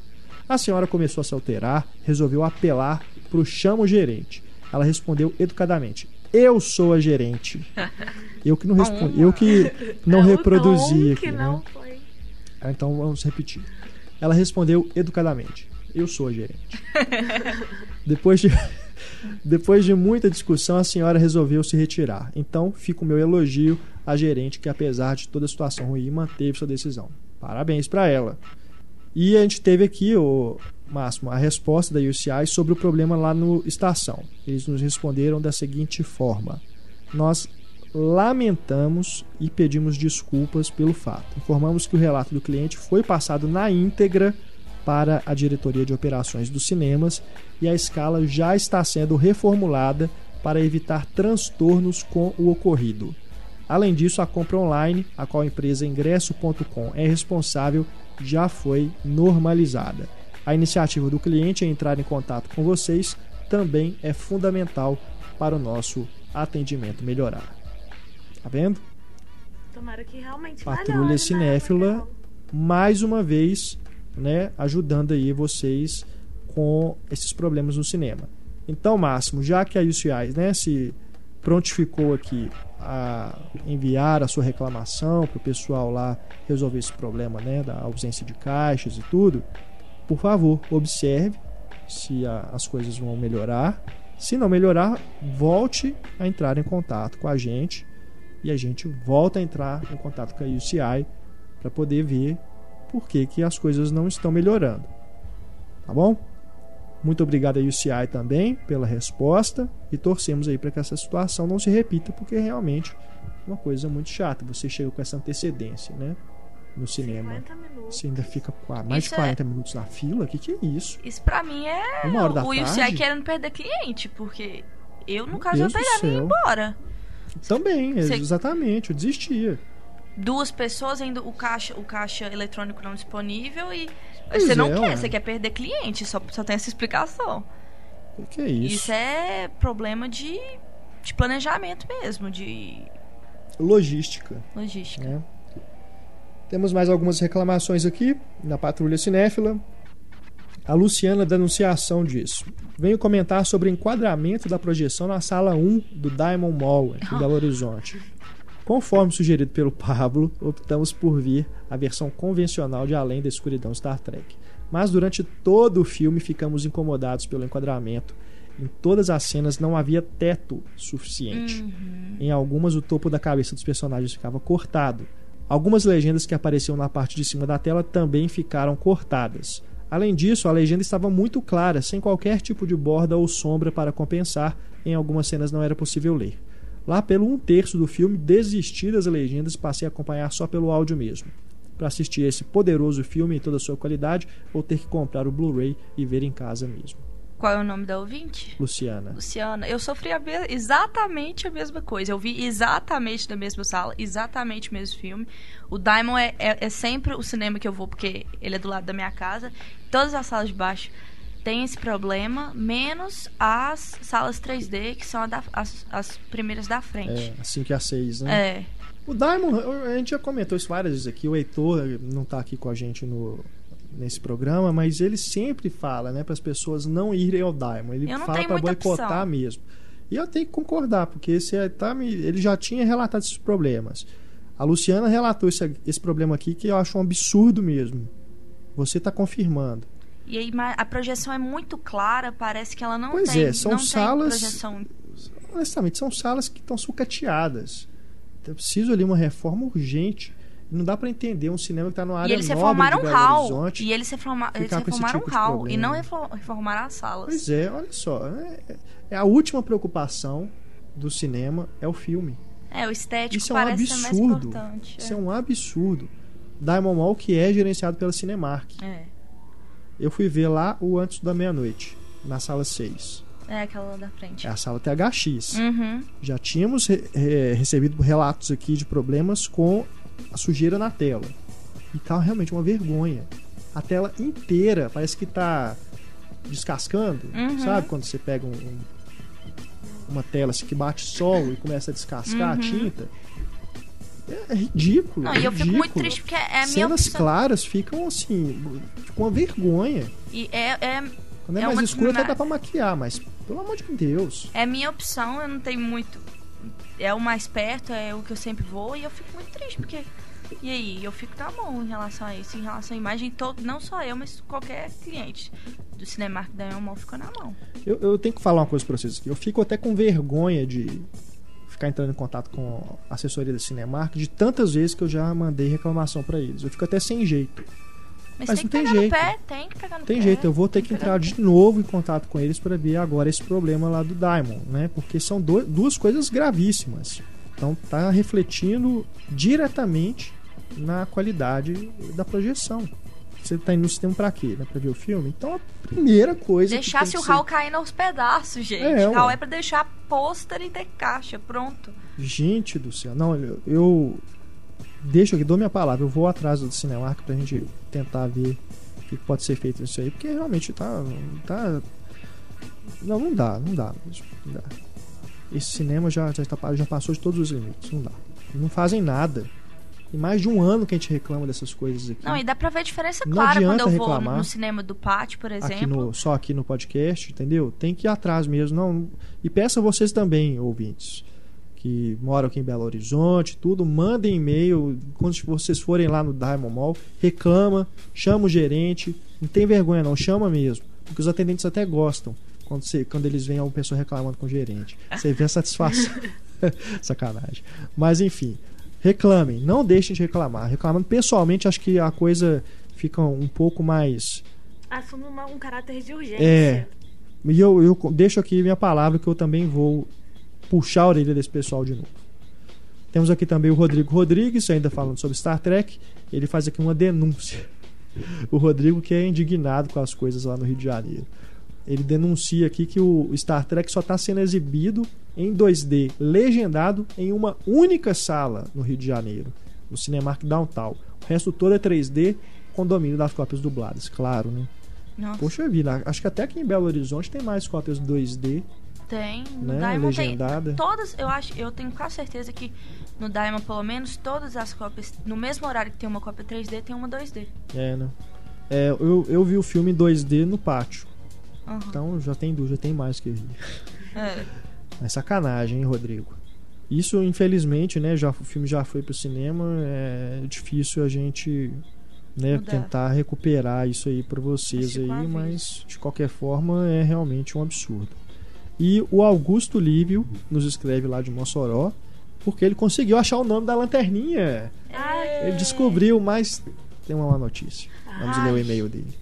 A senhora começou a se alterar, resolveu apelar para o chamo gerente. Ela respondeu educadamente: Eu sou a gerente. Eu que não respondi, eu que não É reproduzi aqui. né? não. Ah, Então vamos repetir. Ela respondeu educadamente: Eu sou a gerente. Depois de, depois de muita discussão, a senhora resolveu se retirar. Então fica o meu elogio à gerente, que apesar de toda a situação ruim, manteve sua decisão. Parabéns para ela. E a gente teve aqui, o Máximo, a resposta da UCI sobre o problema lá no estação. Eles nos responderam da seguinte forma: Nós lamentamos e pedimos desculpas pelo fato. Informamos que o relato do cliente foi passado na íntegra para a diretoria de operações dos cinemas e a escala já está sendo reformulada para evitar transtornos com o ocorrido. Além disso, a compra online, a qual a empresa ingresso.com é responsável, já foi normalizada. A iniciativa do cliente em entrar em contato com vocês também é fundamental para o nosso atendimento melhorar. Tá vendo? Tomara que realmente Patrulha né? Cinéfila, mais uma vez, né, ajudando aí vocês com esses problemas no cinema. Então, Máximo, já que a UCI né, se prontificou aqui a enviar a sua reclamação para o pessoal lá resolver esse problema né, da ausência de caixas e tudo, por favor, observe se a, as coisas vão melhorar. Se não melhorar, volte a entrar em contato com a gente e a gente volta a entrar em contato com a UCI para poder ver por que, que as coisas não estão melhorando. Tá bom? Muito obrigado a UCI também pela resposta e torcemos aí para que essa situação não se repita, porque realmente é uma coisa muito chata. Você chega com essa antecedência, né? No cinema. 50 minutos. Você ainda fica mais Isso de é- 40 minutos na fila? O que, que é isso? Isso pra mim é Uma hora da o UCI tarde? querendo perder cliente, porque eu, no Meu caso, eu Deus do pegaria e céu. embora. Também, Você- exatamente, eu desistia. Duas pessoas, ainda o caixa, o caixa eletrônico não disponível e Pois você não é, quer, ué. você quer perder cliente, só, só tem essa explicação. O que, é isso? Isso é problema de, de planejamento mesmo, de Logística. logística. né? Temos mais algumas reclamações aqui na Patrulha Cinéfila. A Luciana da Anunciação diz: Venho comentar sobre o enquadramento da projeção na sala 1 do Diamond Mall, aqui em Belo Horizonte. Conforme sugerido pelo Pablo, optamos por vir a versão convencional de Além da Escuridão Star Trek. Mas durante todo o filme ficamos incomodados pelo enquadramento. Em todas as cenas não havia teto suficiente. Em algumas, o topo da cabeça dos personagens ficava cortado. Algumas legendas que apareciam na parte de cima da tela também ficaram cortadas. Além disso, a legenda estava muito clara, sem qualquer tipo de borda ou sombra para compensar. Em algumas cenas não era possível ler. Lá pelo um terço do filme, desisti das legendas e passei a acompanhar só pelo áudio mesmo. Para assistir esse poderoso filme em toda a sua qualidade, vou ter que comprar o Blu-ray e ver em casa mesmo. Qual é o nome da ouvinte? Luciana. Luciana, eu sofri a me- exatamente a mesma coisa. Eu vi exatamente na mesma sala, exatamente o mesmo filme. O Diamond é, é- é sempre o cinema que eu vou, porque ele é do lado da minha casa. Todas as salas de baixo têm esse problema, menos as salas 3D, que são a da- as, as primeiras da frente. É, assim que a 6, né? É. O Diamond, a gente já comentou isso várias vezes aqui. O Heitor não está aqui com a gente no, nesse programa, mas ele sempre fala, né, para as pessoas não irem ao Diamond. Ele fala para boicotar opção. mesmo. E eu tenho que concordar, porque esse é- tá, ele já tinha relatado esses problemas. A Luciana relatou esse, esse problema aqui que eu acho um absurdo mesmo. Você está confirmando. E aí a projeção é muito clara, parece que ela não Pois tem, é, são não salas- tem projeção. honestamente, são salas que estão sucateadas. Eu preciso ali uma reforma urgente. Não dá para entender um cinema que está numa área E eles nobre reformaram Belo hall. E eles, reforma, eles reformaram tipo de hall. E não refor- reformaram as salas. Pois é, olha só. É, é a última preocupação do cinema é o filme. É, o estético Isso é um parece ser mais absurdo. importante. Isso é um absurdo. Diamond Mall que é gerenciado pela Cinemark. É. Eu fui ver lá o Antes da Meia-Noite, na sala 6. É aquela lá da frente. É a sala THX. Uhum. Já tínhamos re- re- recebido relatos aqui de problemas com a sujeira na tela. E tá realmente uma vergonha. A tela inteira parece que tá descascando. Uhum. Sabe quando você pega um- um- uma tela assim, que bate solo e começa a descascar a Uhum. tinta? É, é ridículo. Não, é e eu fico muito ridículo. triste porque é a minha Cenas opção. claras ficam assim, com uma vergonha. E é, é, Quando é, É mais uma- escuro até dá pra maquiar, mas pelo amor de Deus. é a minha opção, eu não tenho muito. É o mais perto, é o que eu sempre vou, e eu fico muito triste, porque. E aí, eu fico na mão em relação a isso, em relação à imagem, todo, não só eu, mas qualquer cliente do Cinemark da Elmon fica na mão. Eu, eu tenho que falar uma coisa pra vocês aqui. Eu fico até com vergonha de ficar entrando em contato com a assessoria da Cinemark de tantas vezes que eu já mandei reclamação pra eles. Eu fico até sem jeito. Mas, Mas tem não que tem pegar jeito. no pé, tem que pegar no Tem pé. jeito, eu vou ter que tem entrar de novo em contato com eles para ver agora esse problema lá do Diamond, né? Porque são duas coisas gravíssimas. Então tá refletindo diretamente na qualidade da projeção. Você tá indo no cinema pra quê? Né? Pra ver o filme? Então a primeira coisa. Deixasse o ser- hall caindo aos pedaços, gente. É, ué. é pra deixar pôster e ter caixa, pronto. Gente do céu. Não, eu, eu deixo aqui, dou minha palavra. Eu vou atrás do Cinemark pra gente tentar ver o que pode ser feito nisso aí, porque realmente tá. tá não, não dá, não dá. Não dá. Esse cinema já, já, tá- já passou de todos os limites. Não dá. Não fazem nada. Tem mais de um ano que a gente reclama dessas coisas aqui. Não, e dá pra ver a diferença Não clara quando eu vou reclamar. no cinema do pátio, por aqui exemplo. no, só aqui no podcast, entendeu? Tem que ir atrás mesmo. Não, e peço a vocês também, ouvintes. que moram aqui em Belo Horizonte, tudo, mandem e-mail quando vocês forem lá no Diamond Mall, reclama, chama o gerente, não tem vergonha não, chama mesmo, porque os atendentes até gostam quando, você, quando eles veem uma pessoa reclamando com o gerente. Você vê a satisfação. Sacanagem. Mas enfim, reclamem, não deixem de reclamar. Reclamando pessoalmente, acho que a coisa fica um pouco mais. Assume uma- um caráter de urgência. É. E eu, eu deixo aqui minha palavra que eu também vou puxar a orelha desse pessoal de novo. Temos aqui também o Rodrigo Rodrigues, ainda falando sobre Star Trek. Ele faz aqui uma denúncia. O Rodrigo que é indignado com as coisas lá no Rio de Janeiro. Ele denuncia aqui que o Star Trek só está sendo exibido em 2D, legendado em uma única sala no Rio de Janeiro, no Cinemark Downtown. O resto todo é 3D, com domínio das cópias dubladas, claro, né? Nossa, Poxa vida, acho que até aqui em Belo Horizonte tem mais cópias 2D, tem. No né? Diamond tem. Legendada. Todas, eu acho, eu tenho quase certeza que no Diamond, pelo menos, todas as cópias, no mesmo horário que tem uma cópia 3D, tem uma 2D. É, né? É, eu, eu vi o filme em 2D no pátio. Aham. Então já tem já tem mais que vi. É. É sacanagem, hein, Rodrigo? Isso, infelizmente, né? Já, o filme já foi pro cinema. É difícil a gente né, Mudar. tentar recuperar isso aí pra vocês aí, mas de qualquer forma é realmente um absurdo. E o Augusto Lívio nos escreve lá de Mossoró, porque ele conseguiu achar o nome da lanterninha. Ai, Ele descobriu, mas tem uma má notícia. Vamos Ai. ler o e-mail dele.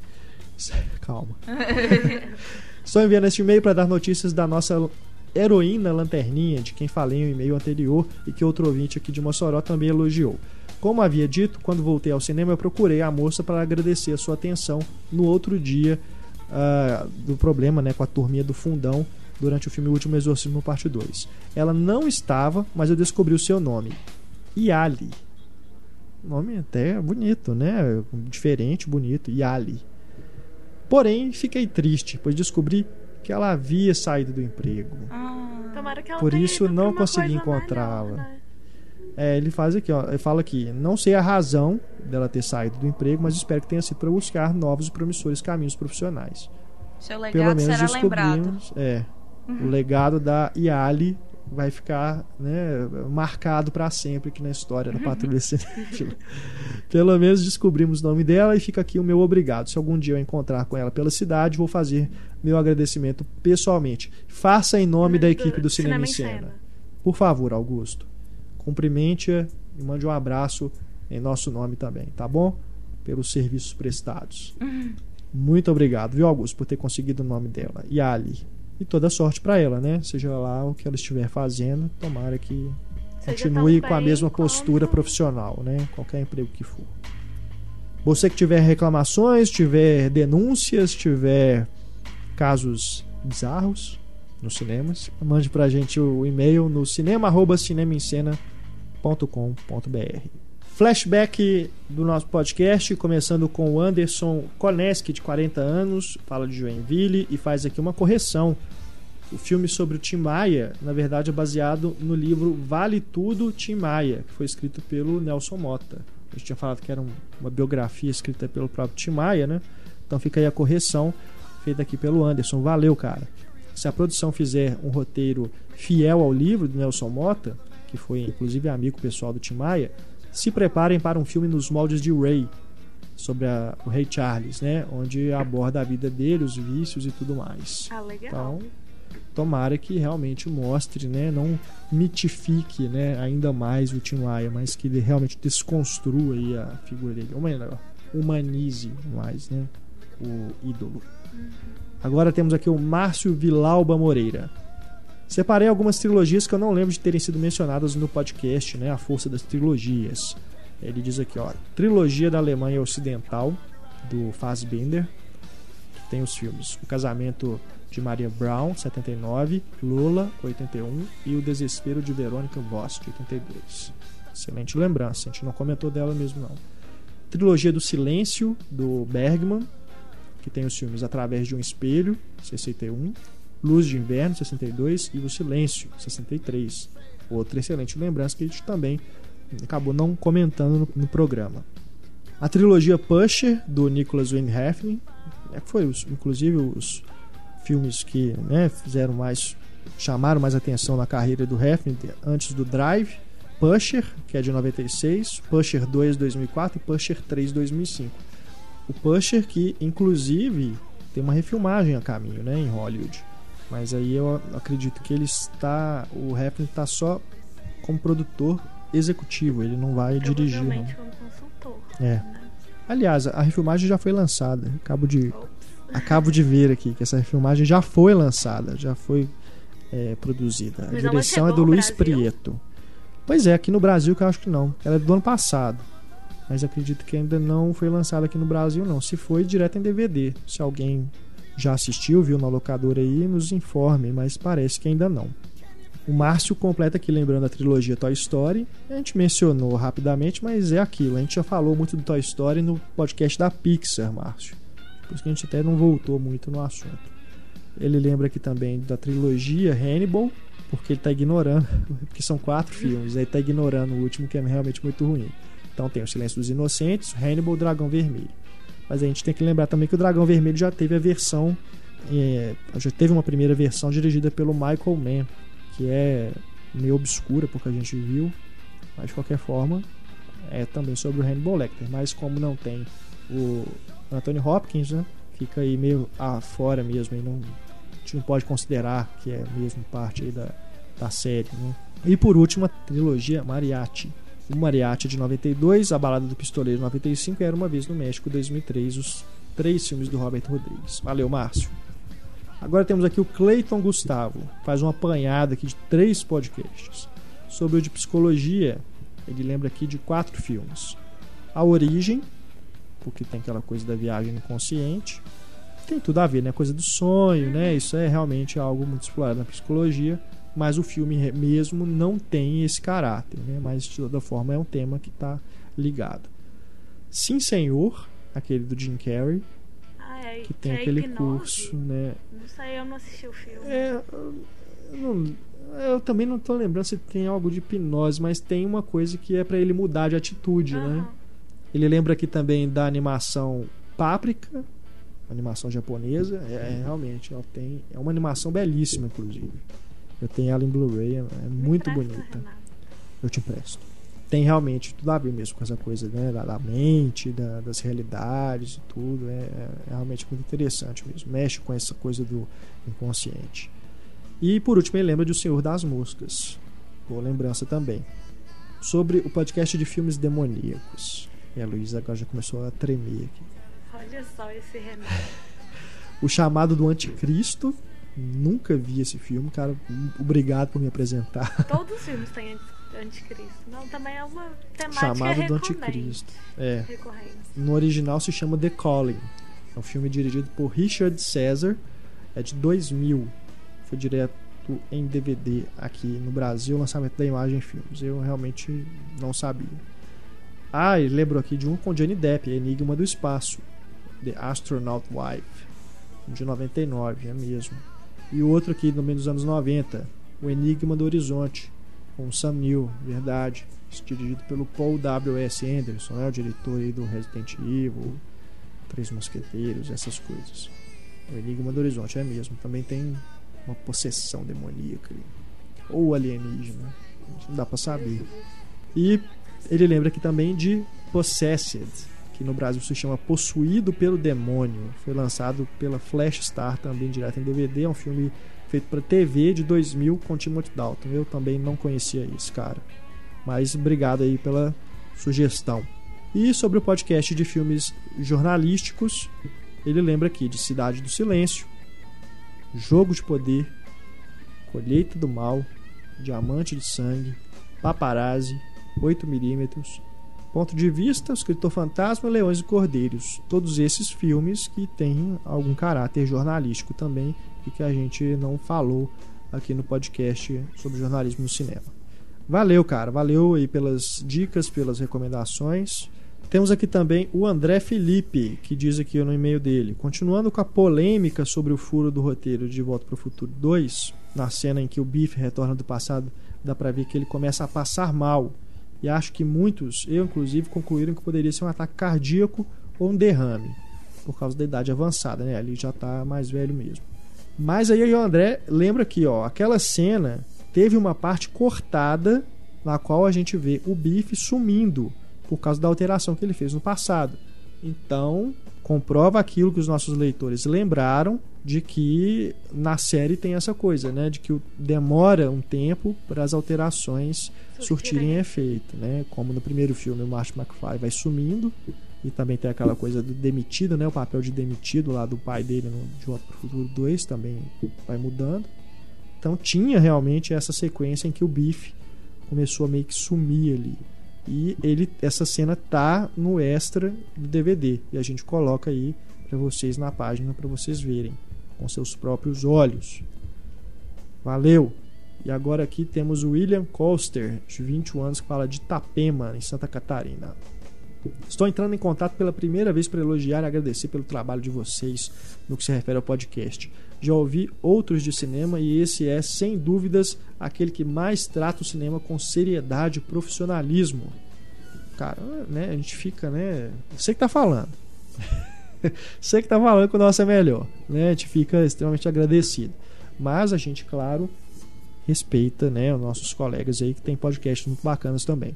Calma. Estou enviando este e-mail para dar notícias da nossa heroína Lanterninha, de quem falei no e-mail anterior e que outro ouvinte aqui de Mossoró também elogiou. Como havia dito, quando voltei ao cinema, eu procurei a moça para agradecer a sua atenção no outro dia ah, do problema né, com a turminha do fundão durante o filme O Último Exorcismo, parte 2. Ela não estava, mas eu descobri o seu nome. Yali. Nome até bonito, né? Diferente, bonito. Yali. Porém, fiquei triste, pois descobri que ela havia saído do emprego. Ah, tomara que ela Por isso não consegui encontrá-la. né? É, ele faz aqui, ó, ele fala aqui, não sei a razão dela ter saído do emprego, mas espero que tenha sido para buscar novos e promissores caminhos profissionais. seu Pelo legado menos será lembrado. é, o legado da Yali vai ficar, né, marcado para sempre aqui na história da Patrulha Cinéfila. Pelo menos descobrimos o nome dela e fica aqui o meu obrigado. Se algum dia eu encontrar com ela pela cidade, vou fazer meu agradecimento pessoalmente. Faça em nome da equipe do Cinema, em Cena. Por favor, Augusto, cumprimente-a e mande um abraço em nosso nome também, tá bom? Pelos serviços prestados. Muito obrigado, viu, Augusto, por ter conseguido o nome dela. Yali. E toda sorte pra ela, né? Seja lá o que ela estiver fazendo, tomara que Seja continue com a mesma como- postura profissional, né? Qualquer emprego que for. Você que tiver reclamações, tiver denúncias, tiver casos bizarros nos cinemas, mande pra gente o e-mail no cinema@cinemaencena.com.br. Flashback do nosso podcast, começando com o Anderson Koneski, de 40 anos, fala de Joinville e faz aqui uma correção. O filme sobre o Tim Maia, na verdade, é baseado no livro Vale Tudo Tim Maia, que foi escrito pelo Nelson Mota. A gente tinha falado que era um- uma biografia escrita pelo próprio Tim Maia, né? Então fica aí a correção feita aqui pelo Anderson. Valeu, cara. Se a produção fizer um roteiro fiel ao livro do Nelson Mota, que foi inclusive amigo pessoal do Tim Maia, se preparem para um filme nos moldes de Ray, sobre a- o Rei Charles, né? Onde aborda a vida dele, os vícios e tudo mais. Ah, legal. Então, tomara que realmente mostre, né? Não mitifique, né? Ainda mais o Tim Maia, mas que ele realmente desconstrua aí a figura dele. Ou melhor, humanize mais, né? O ídolo. Agora temos aqui o Márcio Vilauba Moreira. Separei algumas trilogias que eu não lembro de terem sido mencionadas no podcast, né? A força das trilogias. Ele diz aqui, ó, trilogia da Alemanha Ocidental do Fassbinder, que tem os filmes O Casamento de Maria Brown, 79, Lula, 81 e O Desespero de Verônica Voss, de 82. Excelente lembrança, a gente não comentou dela mesmo não. Trilogia do Silêncio do Bergman, que tem os filmes Através de um Espelho, 61, Luz de Inverno, 62 e O Silêncio, 63. Outra excelente lembrança que a gente também acabou não comentando no, no programa. A trilogia Pusher, do Nicholas Wayne Refn, que foi os- inclusive os filmes que né, fizeram mais chamaram mais atenção na carreira do Hefner antes do Drive. Pusher, que é de 96, Pusher 2 2004 e Pusher 3 2005. O Pusher que inclusive tem uma refilmagem a caminho, né, em Hollywood. Mas aí eu acredito que ele está, o Hefner está só como produtor executivo, ele não vai dirigir. Não. como consultor. É. Né? Aliás, a refilmagem já foi lançada. Acabo de, acabo de ver aqui que essa refilmagem já foi lançada, já foi é, produzida. A Mas direção é do Luiz? Prieto. Pois é, aqui no Brasil que eu acho que não. Ela é do ano passado. Mas acredito que ainda não foi lançada aqui no Brasil, não. Se foi, direto em DVD. Se alguém já assistiu, viu na locadora aí, nos informe, mas parece que ainda não. O Márcio completa aqui lembrando a trilogia Toy Story. A gente mencionou rapidamente, mas é aquilo. A gente já falou muito do Toy Story no podcast da Pixar, Márcio. Por isso que a gente até não voltou muito no assunto. Ele lembra aqui também da trilogia Hannibal, porque ele está ignorando, porque são quatro filmes, aí está ignorando o último que é realmente muito ruim. Então tem o Silêncio dos Inocentes, Hannibal, Dragão Vermelho. Mas a gente tem que lembrar também que o Dragão Vermelho já teve a versão, é, já teve uma primeira versão dirigida pelo Michael Mann, que é meio obscura porque a gente viu, mas de qualquer forma é também sobre o Hannibal Lecter. Mas como não tem o Anthony Hopkins, né, fica aí meio afora mesmo, e não, a gente não pode considerar que é mesmo parte da, da série. Né? E por último, a trilogia Mariachi. O Mariachi de 92, A Balada do Pistoleiro de 95 e Era Uma Vez no México 2003, os três filmes do Robert Rodrigues. Valeu, Márcio. Agora temos aqui o Cleiton Gustavo, faz uma apanhada aqui de três podcasts. Sobre o de psicologia, ele lembra aqui de quatro filmes. A Origem, porque tem aquela coisa da viagem no consciente. Tem tudo a ver, né? Coisa do sonho, né? Isso é realmente algo muito explorado na psicologia. Mas o filme mesmo não tem esse caráter, né? Mas de toda forma é um tema que está ligado. Sim, Senhor, aquele do Jim Carrey, Ah, é, que tem é aquele curso, né? Não sei, eu não assisti o filme. É, eu, não- eu também não tô lembrando se tem algo de hipnose, mas tem uma coisa que é para ele mudar de atitude, né? Aham. Ele lembra aqui também da animação Páprica, animação japonesa. É, é, realmente, ela tem, é uma animação belíssima, inclusive. Eu tenho ela em Blu-ray, é, é muito bonita. Eu te empresto. Tem realmente tudo a ver mesmo com essa coisa né, da, da mente, da- das realidades e tudo. É, é- é realmente muito interessante mesmo. Mexe com essa coisa do inconsciente. E por último, ele lembra de O Senhor das Moscas. Boa lembrança também. Sobre o podcast de filmes demoníacos. E a Luísa agora já começou a tremer aqui. Olha só esse Renato. O Chamado do Anticristo. Nunca vi esse filme, cara. Obrigado por me apresentar. Todos os filmes têm anti- anticristo. Não, também é uma temática Chamado do. Anticristo. É. Recorrente. No original se chama The Calling. É um filme dirigido por Richard Cesar. É de 2000. Foi direto em DVD aqui no Brasil, lançamento da Imagem Filmes. Eu realmente não sabia. Ah, e lembrou aqui de um com Johnny Depp, Enigma do Espaço. The Astronaut Wife. De 99, é mesmo. E outro aqui no meio dos anos 90, O Enigma do Horizonte, com Sam Neill, verdade. Dirigido pelo Paul W.S. Anderson, né, o diretor aí do Resident Evil, Três Mosqueteiros, essas coisas. O Enigma do Horizonte, é mesmo. Também tem uma possessão demoníaca ali. Ou alienígena. Não dá pra saber. E ele lembra aqui também de Possessed, que no Brasil se chama Possuído pelo Demônio. Foi lançado pela Flash Star também direto em DVD. É um filme feito para TV de 2000 com Timothy Dalton. Eu também não conhecia esse cara. Mas obrigado aí pela sugestão. E sobre o podcast de filmes jornalísticos, ele lembra aqui de Cidade do Silêncio, Jogo de Poder, Colheita do Mal, Diamante de Sangue, Paparazzi, 8mm, Ponto de Vista, O Escritor Fantasma, Leões e Cordeiros. Todos esses filmes que têm algum caráter jornalístico também e que a gente não falou aqui no podcast sobre jornalismo no cinema. Valeu, cara. Valeu aí pelas dicas, pelas recomendações. Temos aqui também o André Felipe, que diz aqui no e-mail dele. Continuando com a polêmica sobre o furo do roteiro de Volta para o Futuro 2, na cena em que o Biff retorna do passado, dá pra ver que ele começa a passar mal. E acho que muitos, eu inclusive, concluíram que poderia ser um ataque cardíaco ou um derrame, por causa da idade avançada, né? Ali já tá mais velho mesmo. Mas aí o André lembra aqui, ó, aquela cena teve uma parte cortada na qual a gente vê o Biff sumindo por causa da alteração que ele fez no passado. Então, comprova aquilo que os nossos leitores lembraram de que na série tem essa coisa, né, de que demora um tempo para as alterações surtirem efeito, né? Como no primeiro filme o Martin McFly vai sumindo e também tem aquela coisa do demitido, né? O papel de demitido lá do pai dele no De Volta para o Futuro 2 também vai mudando. Então tinha realmente essa sequência em que o Biff começou a meio que sumir ali. E ele essa cena tá no extra do DVD e a gente coloca aí para vocês na página para vocês verem com seus próprios olhos. Valeu. E agora aqui temos o William Coster, de 21 anos, que fala de Itapema, em Santa Catarina. Estou entrando em contato pela primeira vez para elogiar e agradecer pelo trabalho de vocês no que se refere ao podcast. Já ouvi outros de cinema e esse é, sem dúvidas, aquele que mais trata o cinema com seriedade e profissionalismo. Cara, né, a gente fica, né? Você que tá falando. Você que tá falando que o nosso é melhor. Né? A gente fica extremamente agradecido. Mas a gente, claro, respeita né, os nossos colegas aí que tem podcasts muito bacanas também.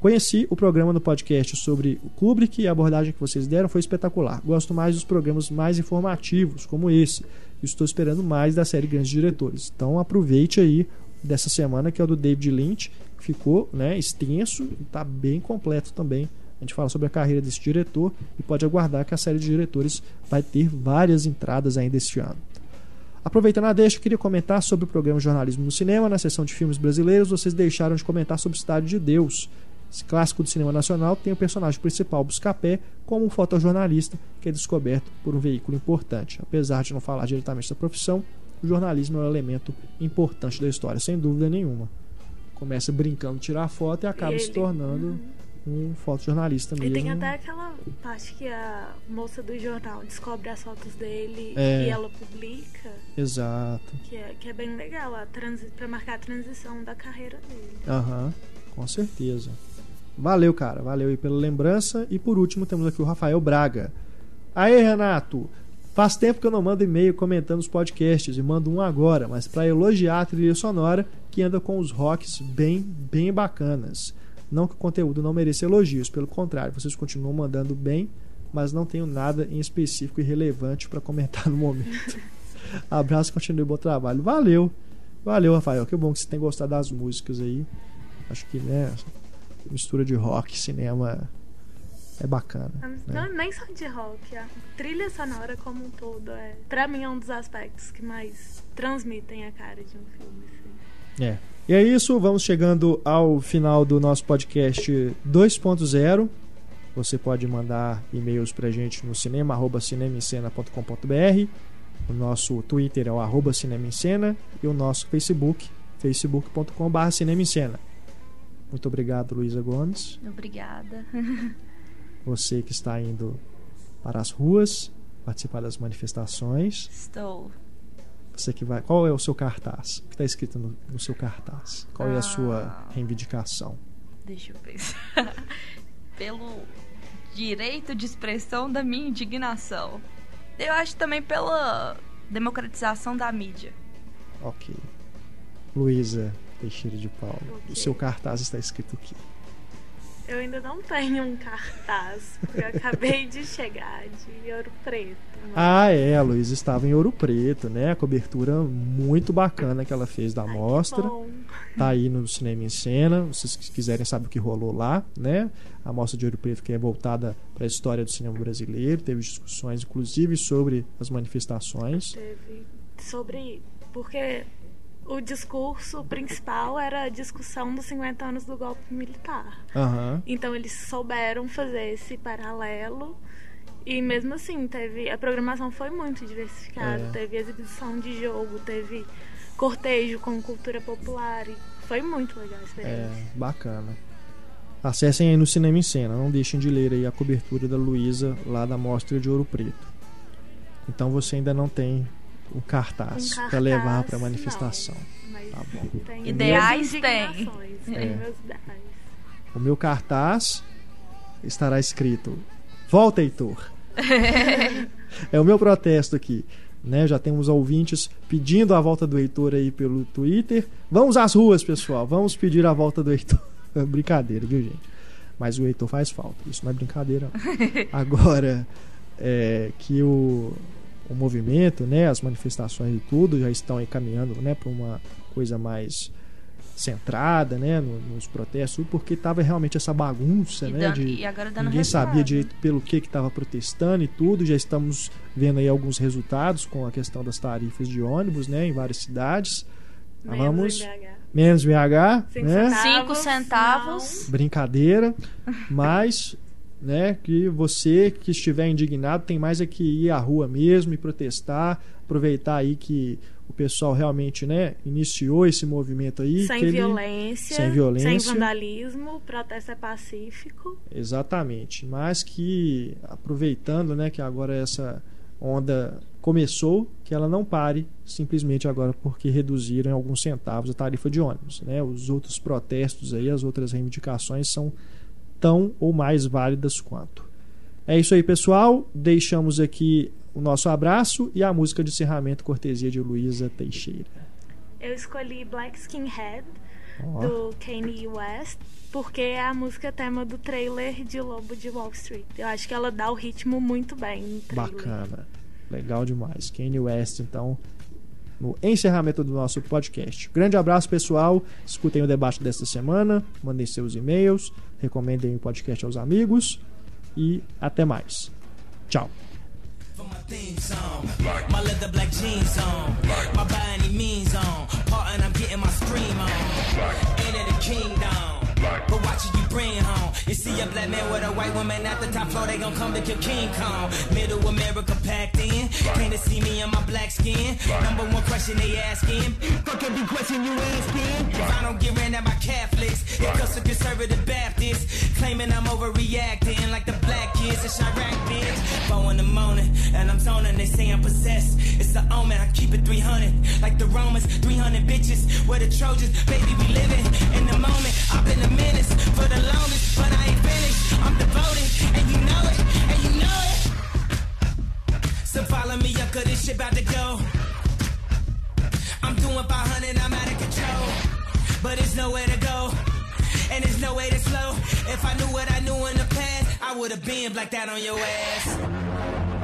Conheci o programa no podcast sobre o Kubrick e a abordagem que vocês deram foi espetacular. Gosto mais dos programas mais informativos, como esse. Estou esperando mais da série Grandes Diretores. Então aproveite aí dessa semana que é o do David Lynch, ficou né, extenso e está bem completo também. A gente fala sobre a carreira desse diretor e pode aguardar que a série de diretores vai ter várias entradas ainda este ano. Aproveitando a deixa, queria comentar sobre o programa Jornalismo no Cinema. Na seção de filmes brasileiros, vocês deixaram de comentar sobre Cidade de Deus. Esse clássico do cinema nacional tem o personagem principal, Buscapé, como um fotojornalista que é descoberto por um veículo importante. Apesar de não falar diretamente da profissão, o jornalismo é um elemento importante da história, sem dúvida nenhuma. Começa brincando tirar foto e acaba E se ele- tornando um fotojornalista E mesmo. tem até aquela parte que a moça do jornal descobre as fotos dele É. e ela publica, Exato. que é, que é bem legal, a transi pra marcar a transição da carreira dele. Aham, com certeza. Valeu, cara. Valeu aí pela lembrança. E por último, temos aqui o Rafael Braga. Aê, Renato! Faz tempo que eu não mando e-mail comentando os podcasts e mando um agora, mas para elogiar a trilha sonora que anda com os rocks bem, bem bacanas. Não que o conteúdo não mereça elogios, pelo contrário, vocês continuam mandando bem, mas não tenho nada em específico e relevante para comentar no momento. Abraço, continue bom trabalho. Valeu! Valeu, Rafael. Que bom que você tem gostado das músicas aí. Acho que, né, mistura de rock, cinema é bacana. né? Não, nem só de rock, a trilha sonora como um todo é, pra mim é um dos aspectos que mais transmitem a cara de um filme. Assim. É. E é isso, vamos chegando ao final do nosso podcast 2.0. Você pode mandar e-mails pra gente no cinema, arroba. O nosso Twitter é o arroba cinemaencena e o nosso Facebook, facebook.com.br cinemaencena. Muito obrigado, Luísa Gomes. Obrigada. Você que está indo para as ruas, participar das manifestações. Estou. Você que vai. Qual é o seu cartaz? O que está escrito no, no seu cartaz? Qual é a sua Ah. reivindicação? Deixa eu pensar. Pelo direito de expressão da minha indignação. Eu acho também pela democratização da mídia. Ok. Luísa Teixeira de Paulo. O Ok. seu cartaz está escrito aqui. Eu ainda não tenho um cartaz, porque eu acabei de chegar de Ouro Preto. mas- Ah, é, a Luísa estava em Ouro Preto, né? A cobertura muito bacana que ela fez da Ai, mostra. Tá aí no Cinema em Cena. Vocês que quiserem saber o que rolou lá, né? A mostra de Ouro Preto que é voltada para a história do cinema brasileiro. Teve discussões, inclusive, sobre as manifestações. Teve sobre. Porque o discurso principal era a discussão dos 50 anos do golpe militar. Aham. Então eles souberam fazer esse paralelo. E mesmo assim, teve. A programação foi muito diversificada. É. Teve exibição de jogo, teve cortejo com cultura popular. E foi muito legal a É, experiência. bacana. Acessem aí no Cinema em Cena. Não deixem de ler aí a cobertura da Luísa lá da Mostra de Ouro Preto. Então você ainda não tem um cartaz Um para cartaz, levar para a não, manifestação. Mas Tá bom. tem Ideais minhas tem. É. O meu cartaz estará escrito: Volta, Heitor. é o meu protesto aqui. né? Já temos ouvintes pedindo a volta do Heitor aí pelo Twitter. Vamos às ruas, pessoal. Vamos pedir a volta do Heitor. brincadeira, viu, gente? Mas o Heitor faz falta. Isso não é brincadeira. Não. Agora, é, que o, o movimento, né, as manifestações e tudo já estão encaminhando, né, para uma coisa mais centrada, né, nos protestos, porque estava realmente essa bagunça, E né, dando- de e agora dando ninguém sabia resultado. direito pelo que que estava protestando e tudo. Já estamos vendo aí alguns resultados com a questão das tarifas de ônibus, né, em várias cidades. Menos Vamos BH. menos BH, Cinco né? centavos. Cinco centavos. Brincadeira, mas né, que você que estiver indignado tem mais é que ir à rua mesmo e protestar, aproveitar aí que o pessoal realmente, né, iniciou esse movimento aí, Sem ele- violência, sem violência. sem vandalismo, o protesto é pacífico. Exatamente, mas que aproveitando, né, que agora essa onda começou, que ela não pare simplesmente agora porque reduziram em alguns centavos a tarifa de ônibus, né? Os outros protestos aí, as outras reivindicações são tão ou mais válidas quanto. É isso aí, pessoal. Deixamos aqui o nosso abraço e a música de encerramento cortesia de Luísa Teixeira. Eu escolhi Black Skinhead, Ó. do Kanye West, porque é a música tema do trailer de Lobo de Wall Street. Eu acho que ela dá o ritmo muito bem. Bacana. Legal demais. Kanye West, então, no encerramento do nosso podcast. Grande abraço, pessoal. Escutem o debate desta semana. Mandem seus e-mails. Recomendem o podcast aos amigos. E até mais. Tchau. song. My leather black jeans on. My by any means on. Part and I'm getting my scream on. A kingdom? But watch you bring home. You see a black man with a white woman at the top floor, they gon' come to kill King Kong. Middle America packed in. Came to see me in my black skin. Number one question they asking. Fuck every question you asking. If I don't get ran at by Catholics, it goes to conservative Baptists. Claiming I'm overreacting like the black kids in Chirac, bitch. Four in the morning, and I'm zoning, they say I'm possessed. It's the omen, I keep it 300. Like the Romans, 300 bitches. Where the Trojans, baby, we living in the moment. I've been for the longest, but I ain't finished. I'm devoted, and you know it, and you know it. So follow me up, cause this shit about to go. I'm doing 500, I'm out of control. But there's nowhere to go. And there's no way to slow. If I knew what I knew in the past, I would have been like that on your ass.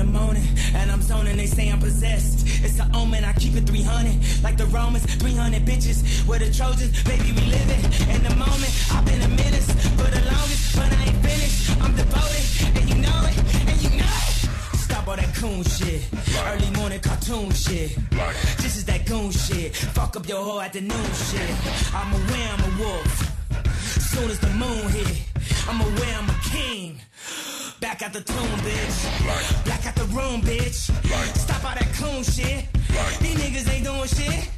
In the morning, and I'm zoning, they say I'm possessed. It's an omen, I keep it 300. Like the Romans, 300 bitches. Where the Trojans, baby, we living in the moment. I've been a menace for the longest, but I ain't finished. I'm devoted, and you know it, and you know it. Stop all that coon shit. Early morning cartoon shit. This is that goon shit. Fuck up your whole afternoon shit. I'm aware I'm a wolf. Soon as the moon hit, I'm aware I'm a king. Back at the tomb, bitch. Back at the room, bitch. Stop all that coon shit. These niggas ain't doing shit.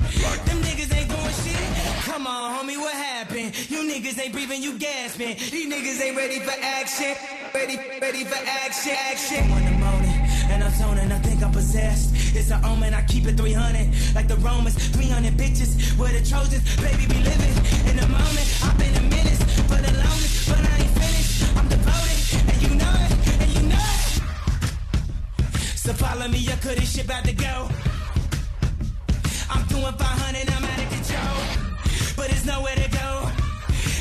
Them niggas ain't doing shit. Come on, homie, what happened? You niggas ain't breathing, you gasping. These niggas ain't ready for action. Ready, ready for action, action. One in the morning, and I'm zoning, I think I'm possessed. It's an omen, I keep it 300. Like the Romans, 300 bitches. Where the Trojans, baby, be living in the moment. I've been a menace for the longest, but I ain't finished. I'm devoted, and you know it, and you know it. So follow me cause this shit about to go. I'm doing 500, I'm out of control. But there's nowhere to go,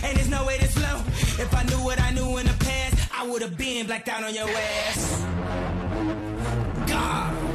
and there's no way to slow. If I knew what I knew in the past, I would have been blacked out on your ass. God.